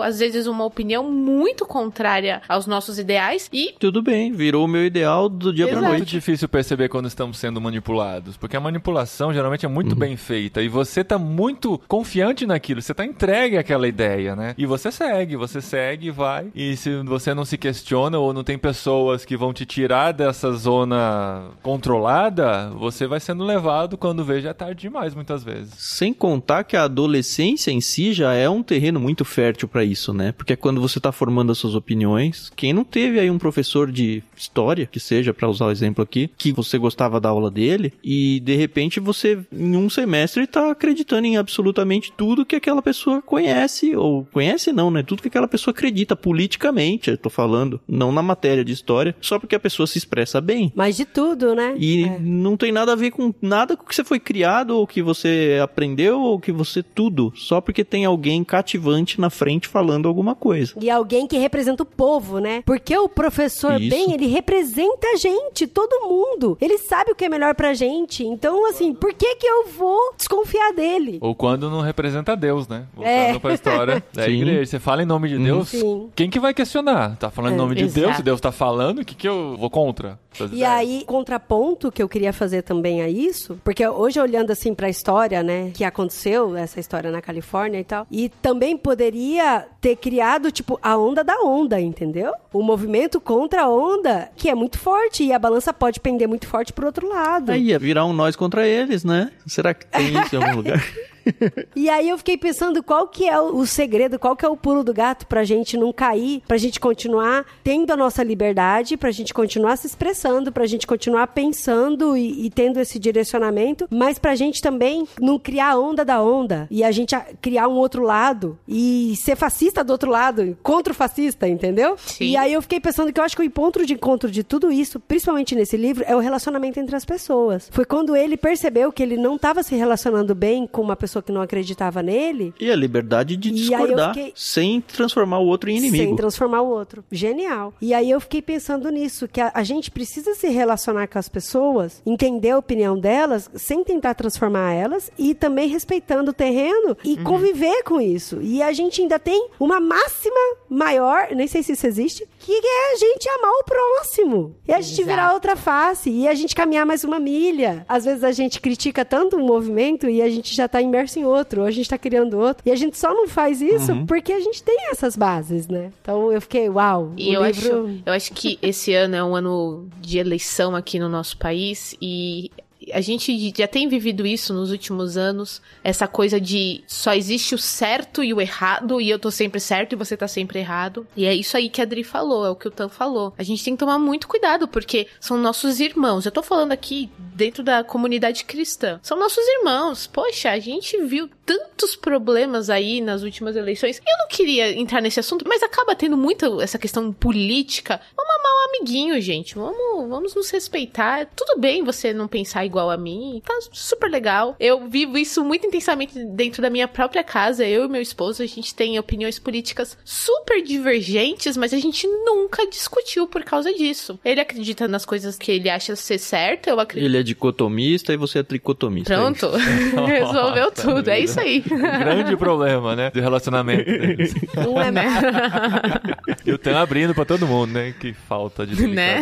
às vezes, uma opinião muito contrária aos nossos ideais e Tudo bem, virou o meu ideal do dia pra É Exato. muito noite. difícil perceber quando estamos sendo manipulados, porque a manipulação geralmente é Uhum. muito bem feita e você tá muito confiante naquilo, você tá entregue àquela ideia, né? E você segue, você segue e vai. E se você não se questiona ou não tem pessoas que vão te tirar dessa zona controlada, você vai sendo levado quando vê já é tarde demais muitas vezes. Sem contar que a adolescência em si já é um terreno muito fértil pra isso, né? Porque é quando você tá formando as suas opiniões, quem não teve aí um professor de história, que seja, pra usar o exemplo aqui, que você gostava da aula dele, e de repente você, em um semestre, tá acreditando em absolutamente tudo que aquela pessoa conhece, ou conhece não, né? Tudo que aquela pessoa acredita politicamente, eu tô falando, não na matéria de história, só porque a pessoa se expressa bem. Mas de tudo, né? E É. não tem nada a ver com nada com o que você foi criado, ou que você aprendeu, ou que você tudo. Só porque tem alguém cativante na frente falando alguma coisa. E alguém que representa o povo, né? Porque o professor, Isso. bem, ele representa a gente, todo mundo. Ele sabe o que é melhor pra gente. Então, assim, por que que eu vou desconfiar dele? Ou quando não representa Deus, né? Voltando É. pra história da Sim. igreja. Você fala em nome de Deus, Sim. quem que vai questionar? Tá falando em É, nome de exato. Deus, se Deus tá falando, o que que eu vou contra? E ideias. aí, contraponto que eu queria fazer também a isso, porque hoje olhando assim pra história, né, que aconteceu, essa história na Califórnia e tal, e também poderia ter criado, tipo, a onda da onda, entendeu? O movimento contra a onda, que é muito forte, e a balança pode pender muito forte pro outro lado. Aí ia virar um nós contra eles, né? Será que tem isso em algum lugar? E aí eu fiquei pensando qual que é o segredo, qual que é o pulo do gato pra gente não cair, pra gente continuar tendo a nossa liberdade, pra gente continuar se expressando, pra gente continuar pensando e, e tendo esse direcionamento, mas pra gente também não criar a onda da onda e a gente criar um outro lado e ser fascista do outro lado, contra o fascista, entendeu? Sim. E aí eu fiquei pensando que eu acho que o ponto de encontro de tudo isso, principalmente nesse livro, é o relacionamento entre as pessoas. Foi quando ele percebeu que ele não estava se relacionando bem com uma pessoa que não acreditava nele, E a liberdade de discordar fiquei- sem transformar o outro em sem inimigo. transformar o outro. Genial. E aí eu fiquei pensando nisso, que a, a gente precisa se relacionar com as pessoas, entender a opinião delas, sem tentar transformar elas, e também respeitando o terreno e conviver com isso. E a gente ainda tem uma máxima maior, nem sei se isso existe, que é a gente amar o próximo. E a gente virar Exato. outra face, e a gente caminhar mais uma milha. Às vezes a gente critica tanto um movimento e a gente já tá imerso em outro, ou a gente tá criando outro. E a gente só não faz isso porque a gente tem essas bases, né? Então eu fiquei, uau. E o eu, livro... acho, eu acho que esse ano é um ano de eleição aqui no nosso país e a gente já tem vivido isso nos últimos anos, essa coisa de só existe o certo e o errado, e eu tô sempre certo e você tá sempre errado. E é isso aí que a Adri falou, é o que o Tan falou. A gente tem que tomar muito cuidado, porque são nossos irmãos. Eu tô falando aqui dentro da comunidade cristã. São nossos irmãos. Poxa, a gente viu tantos problemas aí nas últimas eleições. Eu não queria entrar nesse assunto, mas acaba tendo muito essa questão política. Vamos amar o amiguinho, gente. Vamos, vamos nos respeitar. Tudo bem você não pensar igual a mim. Tá super legal. Eu vivo isso muito intensamente dentro da minha própria casa. Eu e meu esposo, a gente tem opiniões políticas super divergentes, mas a gente nunca discutiu por causa disso. Ele acredita nas coisas que ele acha ser certo, eu acredito. Ele é dicotomista e você é tricotomista. Pronto, resolveu tudo. É isso aí. Um grande problema, né? De relacionamento deles. Não é Né? E o Tan abrindo pra todo mundo, né? Que falta de Né?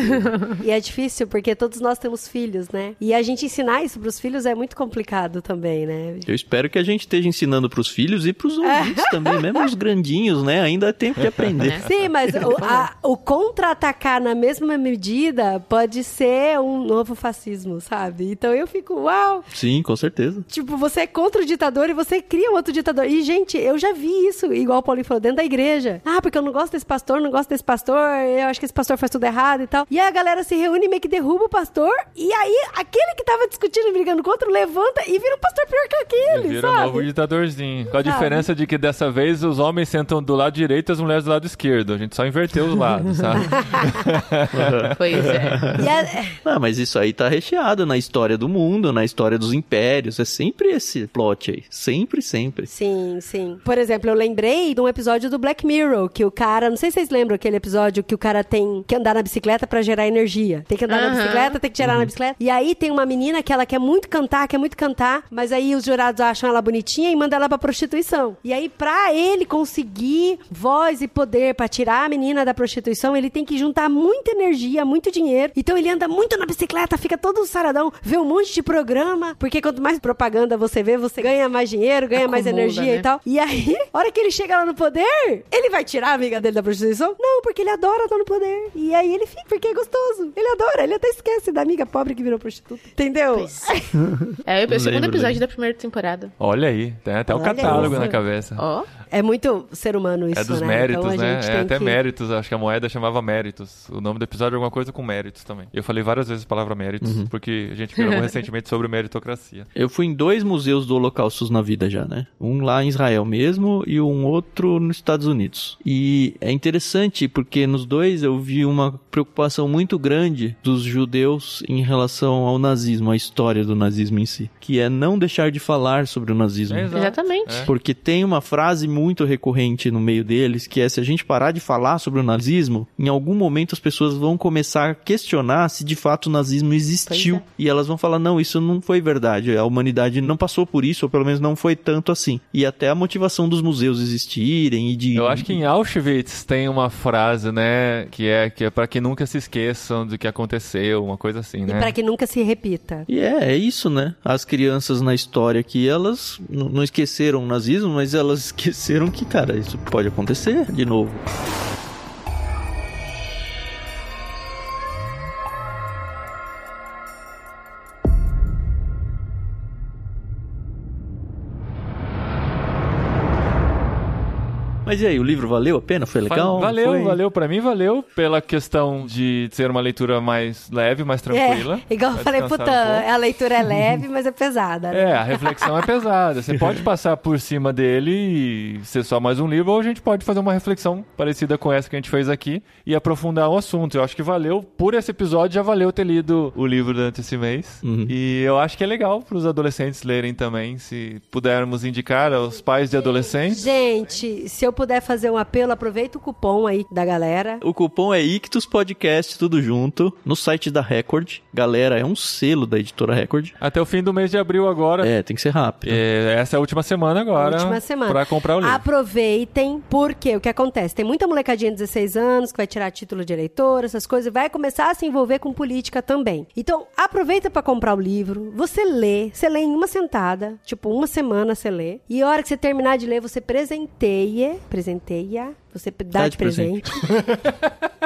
E é difícil porque todos nós temos filhos, né? E a gente ensinar isso pros filhos é muito complicado também, né? Eu espero que a gente esteja ensinando pros filhos e pros ouvintes também, mesmo os grandinhos, né? Ainda é tempo de aprender. Sim, mas o, a- o contra-atacar na mesma medida pode ser um novo fascismo, sabe? Então eu fico, uau! Sim, com certeza. Tipo, você é contra o ditador e você cria um outro ditador. E, gente, eu já vi isso, igual o Paulinho falou, dentro da igreja. Ah, porque eu não gosto desse pastor, não gosto desse pastor, eu acho que esse pastor faz tudo errado e tal. E aí a galera se reúne e meio que derruba o pastor. E aí, aquele que tava discutindo e brigando contra, levanta e vira um pastor pior que aquele, Vira um sabe? novo ditadorzinho. Com a Sabe? diferença de que dessa vez os homens sentam do lado direito e as mulheres do lado esquerdo. A gente só inverteu os lados, sabe? Pois é. E a- Ah, mas isso aí tá recheado na história do mundo, na história dos impérios. É sempre esse plot aí. Sempre, sempre. Sim, sim. Por exemplo, eu lembrei de um episódio do Black Mirror, que o cara, não sei se vocês lembram aquele episódio que o cara tem que andar na bicicleta pra gerar energia. Tem que andar na bicicleta, tem que gerar na bicicleta. E aí tem uma menina que ela quer muito cantar, quer muito cantar, mas aí os jurados acham ela bonitinha e mandam ela pra prostituição. E aí pra ele conseguir voz e poder pra tirar a menina da prostituição, ele tem que juntar muita energia, muito dinheiro. Então ele anda muito na bicicleta, fica todo saradão, vê um monte de programa, porque quanto mais propaganda você vê, você ganha mais dinheiro, ganha mais Acumula, energia né? e tal. E aí, a hora que ele chega lá no poder, ele vai tirar a amiga dele da prostituição? Não, porque ele adora estar no poder. E aí ele fica, porque é gostoso. Ele adora, ele até esquece da amiga pobre que virou prostituta. Entendeu? É. É o segundo Lembro, episódio lembro. da primeira temporada. Olha aí, tem até o catálogo isso. na cabeça. Ó. É muito ser humano isso, É dos né? méritos, então a né? gente É tem até que... méritos, acho que a moeda chamava méritos. O nome do episódio é alguma coisa com méritos também. Eu falei várias vezes a palavra méritos, Uhum. porque a gente gravou recentemente sobre meritocracia. Eu fui em dois museus do Holocausto na vida já, né? Um lá em Israel mesmo e um outro nos Estados Unidos. E é interessante porque nos dois eu vi uma preocupação muito grande dos judeus em relação ao nazismo, à história do nazismo em si, que é não deixar de falar sobre o nazismo. É. Exatamente. É. Porque tem uma frase muito recorrente no meio deles, que é se a gente parar de falar sobre o nazismo, em algum momento as pessoas vão começar a questionar se de fato o nazismo existiu. Pois E elas vão falar, não, isso não foi verdade. A humanidade não passou por isso, ou pelo menos não foi tanto assim. E até a motivação dos museus existirem e de... Eu acho que em Auschwitz tem uma frase, né, que é que é para que nunca se esqueçam do que aconteceu, uma coisa assim, E né? pra que nunca se repita. E é, é isso, né? As crianças na história aqui, elas não esqueceram o nazismo, mas elas esqueceram que, cara, isso pode acontecer de novo. Mas e aí, o livro valeu a pena? Foi legal? Valeu, Foi? valeu. Pra mim, valeu pela questão de ser uma leitura mais leve, mais tranquila. É, igual eu falei pro descansar um a leitura é leve, mas é pesada. né? É, a reflexão é pesada. Você pode passar por cima dele e ser só mais um livro, ou a gente pode fazer uma reflexão parecida com essa que a gente fez aqui e aprofundar o assunto. Eu acho que valeu, por esse episódio, já valeu ter lido o livro durante esse mês. Uhum. E eu acho que é legal para os adolescentes lerem também, se pudermos indicar aos pais de adolescentes. Gente, se eu puder fazer um apelo, aproveita o cupom aí da galera. O cupom é Ictus Podcast, tudo junto, no site da Record. Galera, é um selo da editora Record. Até o fim do mês de abril agora. É, tem que ser rápido. É, essa é a última semana agora. Última semana. Pra comprar o livro. Aproveitem, porque o que acontece? Tem muita molecadinha de 16 anos que vai tirar título de eleitor, essas coisas, e vai começar a se envolver com política também. Então, aproveita pra comprar o livro, você lê, você lê em uma sentada, tipo, uma semana você lê, e a hora que você terminar de ler, você presenteia, presenteia, você dá, Dá de de presente.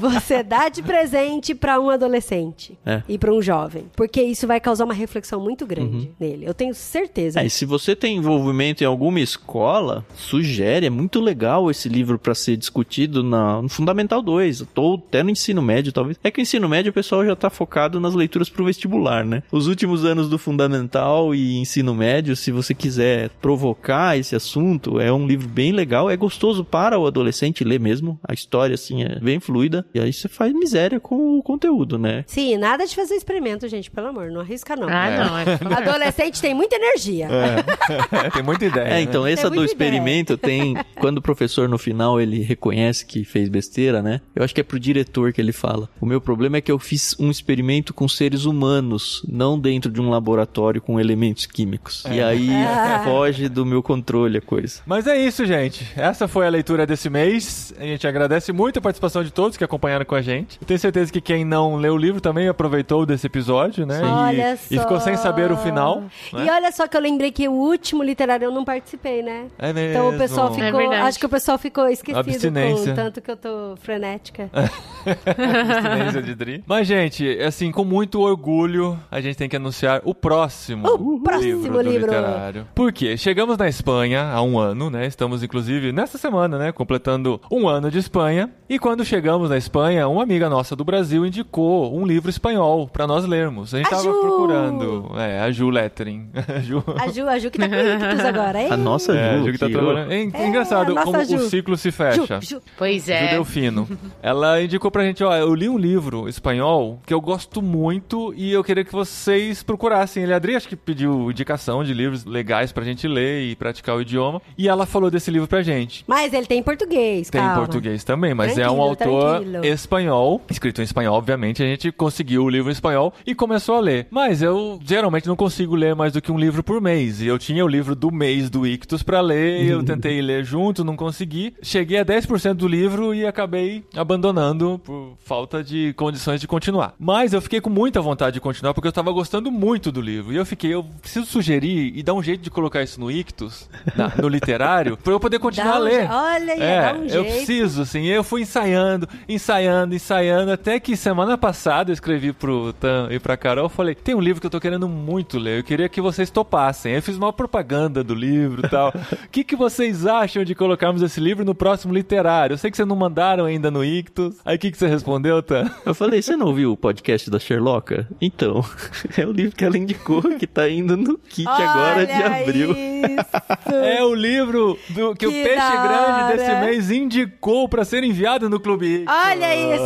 você dá de presente pra um adolescente É. e pra um jovem, porque isso vai causar uma reflexão muito grande nele. Eu tenho certeza. É, e se você tem envolvimento em alguma escola, sugere, é muito legal esse livro pra ser discutido na, no Fundamental 2, ou até no ensino médio, talvez. É que o ensino médio o pessoal já tá focado nas leituras pro vestibular, né? Os últimos anos do Fundamental e ensino médio, se você quiser provocar esse assunto, é um livro bem legal, é gostoso para o adolescente ler mesmo, a história, assim, é bem fluida, e aí você faz miséria com o conteúdo, né? Sim, nada de fazer experimento, gente, pelo amor, não arrisca não. Ah, não. É... Adolescente tem muita energia. Tem muita ideia. É, né? então, essa do experimento tem. Quando o professor no final ele reconhece que fez besteira, né? Eu acho que é pro diretor que ele fala. O meu problema é que eu fiz um experimento com seres humanos, não dentro de um laboratório com elementos químicos. E aí Ah. foge do meu controle a coisa. Mas é isso, gente. Essa foi a leitura desse mês. A gente agradece muito a participação de todos que acompanharam com a gente. Eu tenho certeza que quem não leu o livro também aproveitou desse episódio, né? E- Olha e, ficou sem saber o final. E né? olha só que eu lembrei que o último literário eu não participei, né? É mesmo. Então o pessoal É ficou. verdade. acho que o pessoal ficou esquecido com o tanto que eu tô frenética. Abstinência de Dri. Mas, gente, assim, com muito orgulho, a gente tem que anunciar o próximo, O próximo livro, do livro. literário. Por quê? Chegamos na Espanha há um ano, né? Estamos, inclusive, nessa semana, né? Completando um ano de Espanha. E quando chegamos na Espanha, uma amiga nossa do Brasil indicou um livro espanhol pra nós lermos. A gente A tava Ju! procurando. É, a Ju Lettering. A Ju. A Ju, a Ju que tá com ictus agora, hein? A nossa É, a Ju, Ju que tá que trabalhando. É, É, engraçado como nossa o Ju. ciclo se Ju, fecha. Ju. Pois é. Judeu Fino. Ela indicou pra gente, ó, eu li um livro espanhol que eu gosto muito e eu queria que vocês procurassem. Ele, Adri, acho que pediu indicação de livros legais pra gente ler e praticar o idioma. E ela falou desse livro pra gente. Mas ele tem em português, Tem em calma. português também, mas é um Tranquilo, autor tranquilo. espanhol, escrito em espanhol, obviamente. A gente conseguiu o livro em espanhol e começou a ler. Mas eu geralmente não consigo ler mais do que um livro por mês. E eu tinha o livro do mês do Ictus pra ler, e eu tentei ler junto, não consegui. Cheguei a 10% do livro e acabei abandonando por falta de condições de continuar. Mas eu fiquei com muita vontade de continuar porque eu tava gostando muito do livro. E eu fiquei, eu preciso sugerir e dar um jeito de colocar isso no Ictus, na- no literário, pra eu poder continuar Dá a um ler. je- Olha aí, É, dá um eu jeito. preciso, assim. Eu fui ensaiando, ensaiando, ensaiando, até que semana passada eu escrevi pro Tan e pra Carol, eu falei, tem um livro que eu tô querendo muito ler, eu queria que vocês topassem. Eu fiz uma propaganda do livro e tal. O que, que vocês acham de colocarmos esse livro no próximo literário? Eu sei que vocês não mandaram ainda no Ictus. Aí o que, que você respondeu, Tan? Eu falei, você não ouviu o podcast da Sherlocka? Então, é o livro que ela indicou, que tá indo no kit agora de Olha abril. Isso. É o livro do, que, o Que Peixe da Desse mês indicou pra ser enviado no Clube Ictus. Olha isso.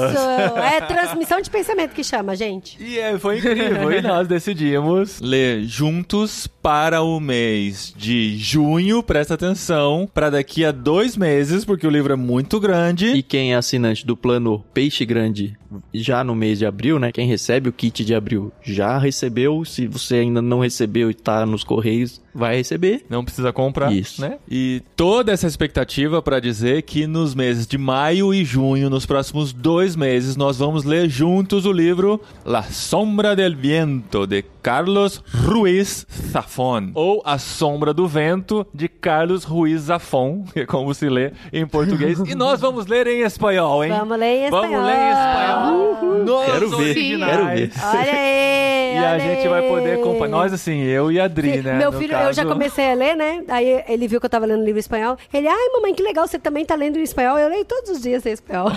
É transmissão de pensamento que chama, gente. E é, foi incrível. e nós decidimos ler juntos para o mês de junho. Presta atenção. Para daqui a dois meses, porque o livro é muito grande. E quem é assinante do plano Peixe Grande já no mês de abril, né? Quem recebe o kit de abril já recebeu. Se você ainda não recebeu e tá nos correios, vai receber. Não precisa comprar, Isso. né? E toda essa expectativa para dizer que nos meses de maio e junho, nos próximos dois meses, nós vamos ler juntos o livro La Sombra del Viento, de Carlos Ruiz Zafón. Ou A Sombra do Vento, de Carlos Ruiz Zafón, que é como se lê em português. e nós vamos ler em espanhol, hein? Vamos ler em espanhol. Vamos ler em espanhol. Nos Quero ver, originais. quero ver. Olha aí! E a olha gente vai poder aí. acompanhar. Nós, assim, eu e a Adri, Sim, né? Meu filho, eu caso. já comecei a ler, né? Aí ele viu que eu tava lendo livro em espanhol. Ele, ai, mamãe, que legal, você também tá lendo em espanhol. Eu leio todos os dias em espanhol.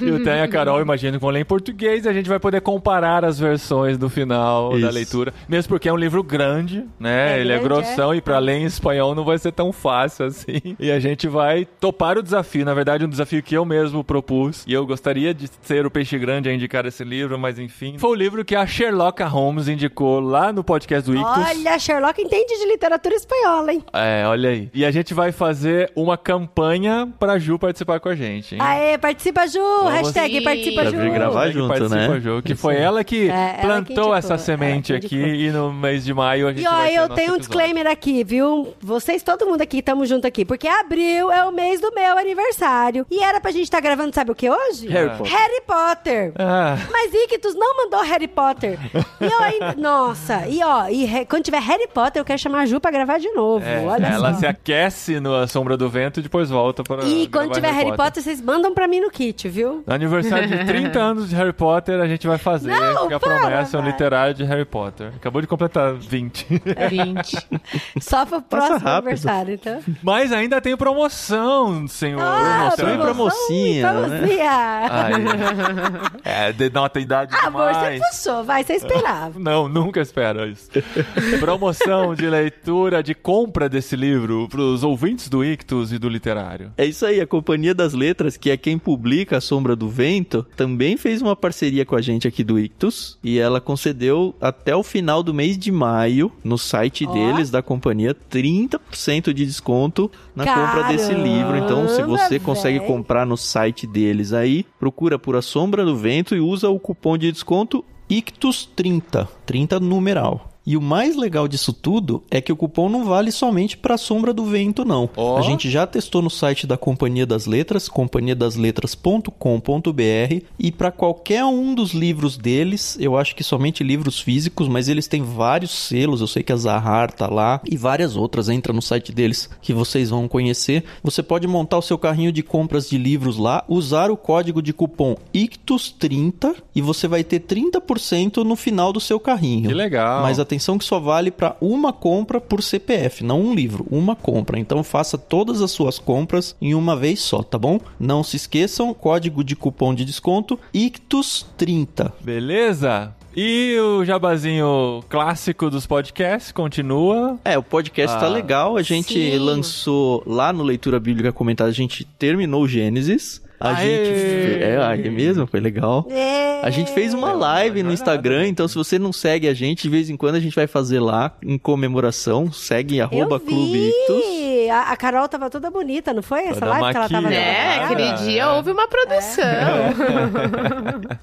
E o Tan e a Carol, imagino que vão ler em português e a gente vai poder comparar as versões do final da Isso. leitura. Mesmo porque é um livro grande, né? É Ele é grande, grossão e pra ler em espanhol não vai ser tão fácil assim. E a gente vai topar o desafio. Na verdade, um desafio que eu mesmo propus. E eu gostaria de ser o peixe grande a indicar esse livro, mas enfim. Foi o livro que a Sherlock Holmes indicou lá no podcast do Ictus. Olha, Sherlock entende de literatura espanhola, hein? É, olha aí. E a gente vai fazer uma campanha pra Ju participar com a gente, hein? Aê, participa, Ju! Hashtag Sim. participa, Ju! pra gravar que junto, participa, né? Ju, que foi ela que É, ela que plantou indicou, essa semente ela que aqui e no mês de maio a gente E ó, vai ter eu tenho um disclaimer aqui, viu? Vocês, todo mundo aqui, estamos junto aqui. Porque abril é o mês do meu aniversário. E era pra gente estar gravando, sabe o que hoje? Harry Potter. Harry Potter. Ah, Mas Ictus não mandou Harry Potter. E eu ainda. Nossa, e ó, e quando tiver Harry Potter, eu quero chamar a Ju pra gravar de novo. é, Olha ela só. se aquece na sombra do vento e depois volta para E quando tiver Harry Potter. vocês mandam pra mim no kit, viu? No aniversário de 30 anos de Harry Potter, a gente vai fazer Não, que a para, promessa é um vai. literário de Harry Potter. Acabou de completar 20. 20. Só pro próximo aniversário, então. Mas ainda tem promoção, senhor. Ah, Promoção e promocinha, né? promocinha. Ai, é, denota a idade Amor, você demais. puxou, vai, você esperava. Não, nunca espera isso. Promoção de leitura, de compra desse livro para os ouvintes do Ictus e do Literário. É isso aí, a Companhia das Letras, que é quem publica A Sombra do Vento, também fez uma parceria com a gente aqui do Ictus e ela concedeu até o final do mês de maio, no site Ó. deles, da companhia, 30% de desconto na compra desse Caramba, livro. Então, se você consegue véi. comprar no site deles aí, procura por A Sombra do Vento e usa o cupom de desconto ICTUS30, 30 numeral. E o mais legal disso tudo é que o cupom não vale somente para Sombra do Vento, não. Ó. A gente já testou no site da Companhia das Letras, companhiadasletras.com.br, e para qualquer um dos livros deles, eu acho que somente livros físicos, mas eles têm vários selos, eu sei que a Zahar tá lá, e várias outras, entra no site deles que vocês vão conhecer. Você pode montar o seu carrinho de compras de livros lá, usar o código de cupom ICTUS30 e você vai ter 30% no final do seu carrinho. Que legal. Mas atenção que só vale para uma compra por CPF, não um livro, uma compra. Então faça todas as suas compras em uma vez só, tá bom? Não se esqueçam, código de cupom de desconto ICTUS30. Beleza? E o jabazinho clássico dos podcasts continua. É, o podcast tá Ah. legal. A gente Sim. lançou lá no Leitura Bíblica Comentada, a gente terminou o Gênesis. A Aê! gente. É, ah, é mesmo? Foi legal. É. A gente fez uma live no Instagram, então se você não segue a gente, de vez em quando a gente vai fazer lá em comemoração. Segue arroba Eu Clube Ictus. A, a Carol tava toda bonita, não foi? Essa live que ela tava. É, aquele é. dia houve uma produção.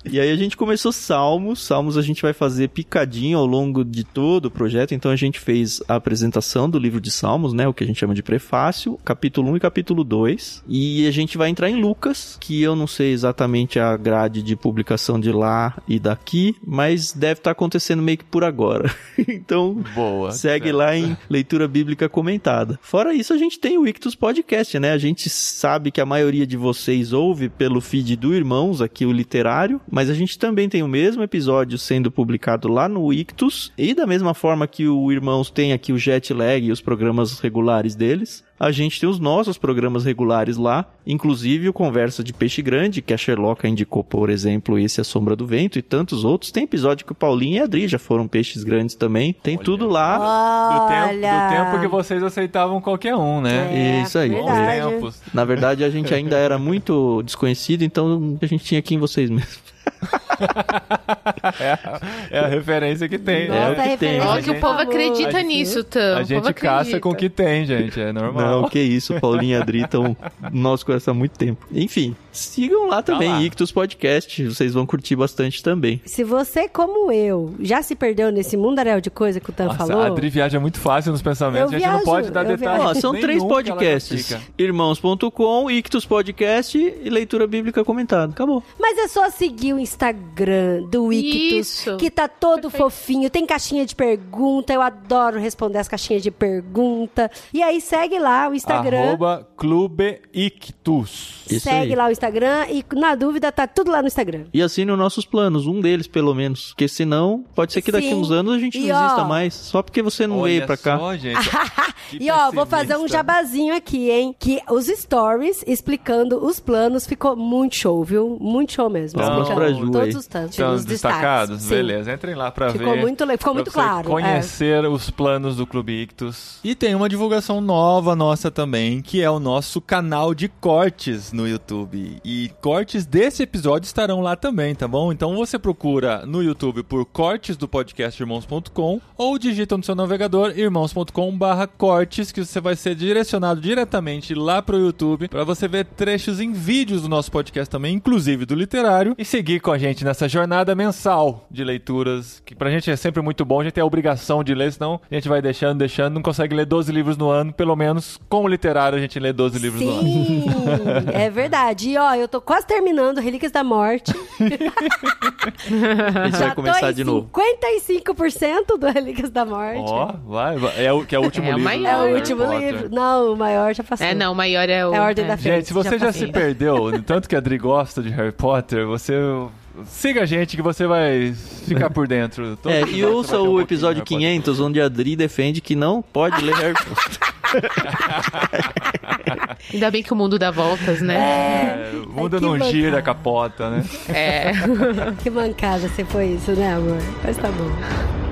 E aí a gente começou Salmos. Salmos a gente vai fazer picadinho ao longo de todo o projeto. Então a gente fez a apresentação do livro de Salmos, né? O que a gente chama de prefácio, capítulo 1 e capítulo 2. E a gente vai entrar em Lucas, que eu não sei exatamente a grade de publicação de lá e daqui, mas deve estar acontecendo meio que por agora. então Boa. Segue lá em Leitura Bíblica Comentada. Fora isso, a gente tem o Ictus Podcast, né? A gente sabe que a maioria de vocês ouve pelo feed do Irmãos, aqui o literário, mas a gente também tem o mesmo episódio sendo publicado lá no Ictus, e da mesma forma que o Irmãos tem aqui o Jetlag e os programas regulares deles, a gente tem os nossos programas regulares lá, inclusive o Conversa de Peixe Grande, que a Sherlock indicou, por exemplo, esse A Sombra do Vento e tantos outros. Tem episódio que o Paulinho e a Adri já foram peixes grandes também. Tem tudo lá. Do tempo, do Olha. tempo que vocês aceitavam qualquer um, né? É, Isso aí. Verdade. tempos. Na verdade, a gente ainda era muito desconhecido, então a gente tinha aqui em vocês mesmo. é, a, é, a referência que tem. Nossa, é. a referência Ó, que o povo acredita A nisso, Tam. A O gente povo caça acredita. com o que tem, gente. É normal. Não, que isso, Paulinho e Adri estão no nosso coração há muito tempo. Enfim, sigam lá também, lá. Ictus Podcast, vocês vão curtir bastante também. Se você, como eu, já se perdeu nesse mundaréu de coisa que o Tan Nossa, falou... a Adri viaja muito fácil nos pensamentos. Eu a gente não viajo, pode dar detalhes. Ó, são três que podcasts: irmãos.com, Ictus Podcast e leitura bíblica comentada. Acabou. Mas é só seguir o Instagram do Ictus, que tá todo Perfeito. fofinho, tem caixinha de pergunta, eu adoro responder as caixinhas de pergunta. E aí segue lá o Instagram. Arroba Clube Ictus. Isso segue aí. lá o Instagram e na dúvida tá tudo lá no Instagram. E assine os nossos planos, um deles pelo menos. Porque senão, pode ser que daqui Sim. uns anos a gente E, não exista ó, mais. Só porque você não veio pra cá. Só, gente. E ó, vou fazer um jabazinho aqui, hein? Que os stories explicando os planos ficou muito show, viu? Muito show mesmo. Vamos explicando Ju todos aí. os tantos, Estão os destaques. destacados? Sim. Beleza, entrem lá pra Ficou ver. muito le- ficou pra muito claro, é. Conhecer os planos do Clube Ictus. E tem uma divulgação nova nossa também, que é o nosso canal de cortes no YouTube. E cortes desse episódio estarão lá também, tá bom? Então você procura no YouTube por cortes do podcast irmãos.com ou digita no seu navegador irmãos.com/barra cortes, que você vai ser direcionado diretamente lá pro YouTube para você ver trechos em vídeos do nosso podcast também, inclusive do literário, e seguir com a gente nessa jornada mensal de leituras, que pra gente é sempre muito bom, a gente tem a obrigação de ler, senão a gente vai deixando, deixando, não consegue ler 12 livros no ano, pelo menos com o literário a gente lê 12 livros no ano. Sim, é verdade. E ó, eu tô quase terminando Relíquias da Morte. A gente Já vai começar de novo. 55% do Relíquias da Morte. Ó, vai, vai. É o, que é o último É o livro. maior. é o Harry último Potter. livro. Não, o maior já passou. É, não, o maior é o. É a Ordem da Fênix. Gente, se você já, passei. se perdeu, tanto que a Adri gosta de Harry Potter, você siga a gente que você vai ficar por dentro. Todo É, e ouça um o episódio Harry Potter. 500, onde a Adri defende que não pode ler Harry Potter. Ainda bem que o mundo dá voltas, né? É, o mundo Ai, não gira, capota, né? É. Que mancada você foi isso, né, amor? Mas tá bom.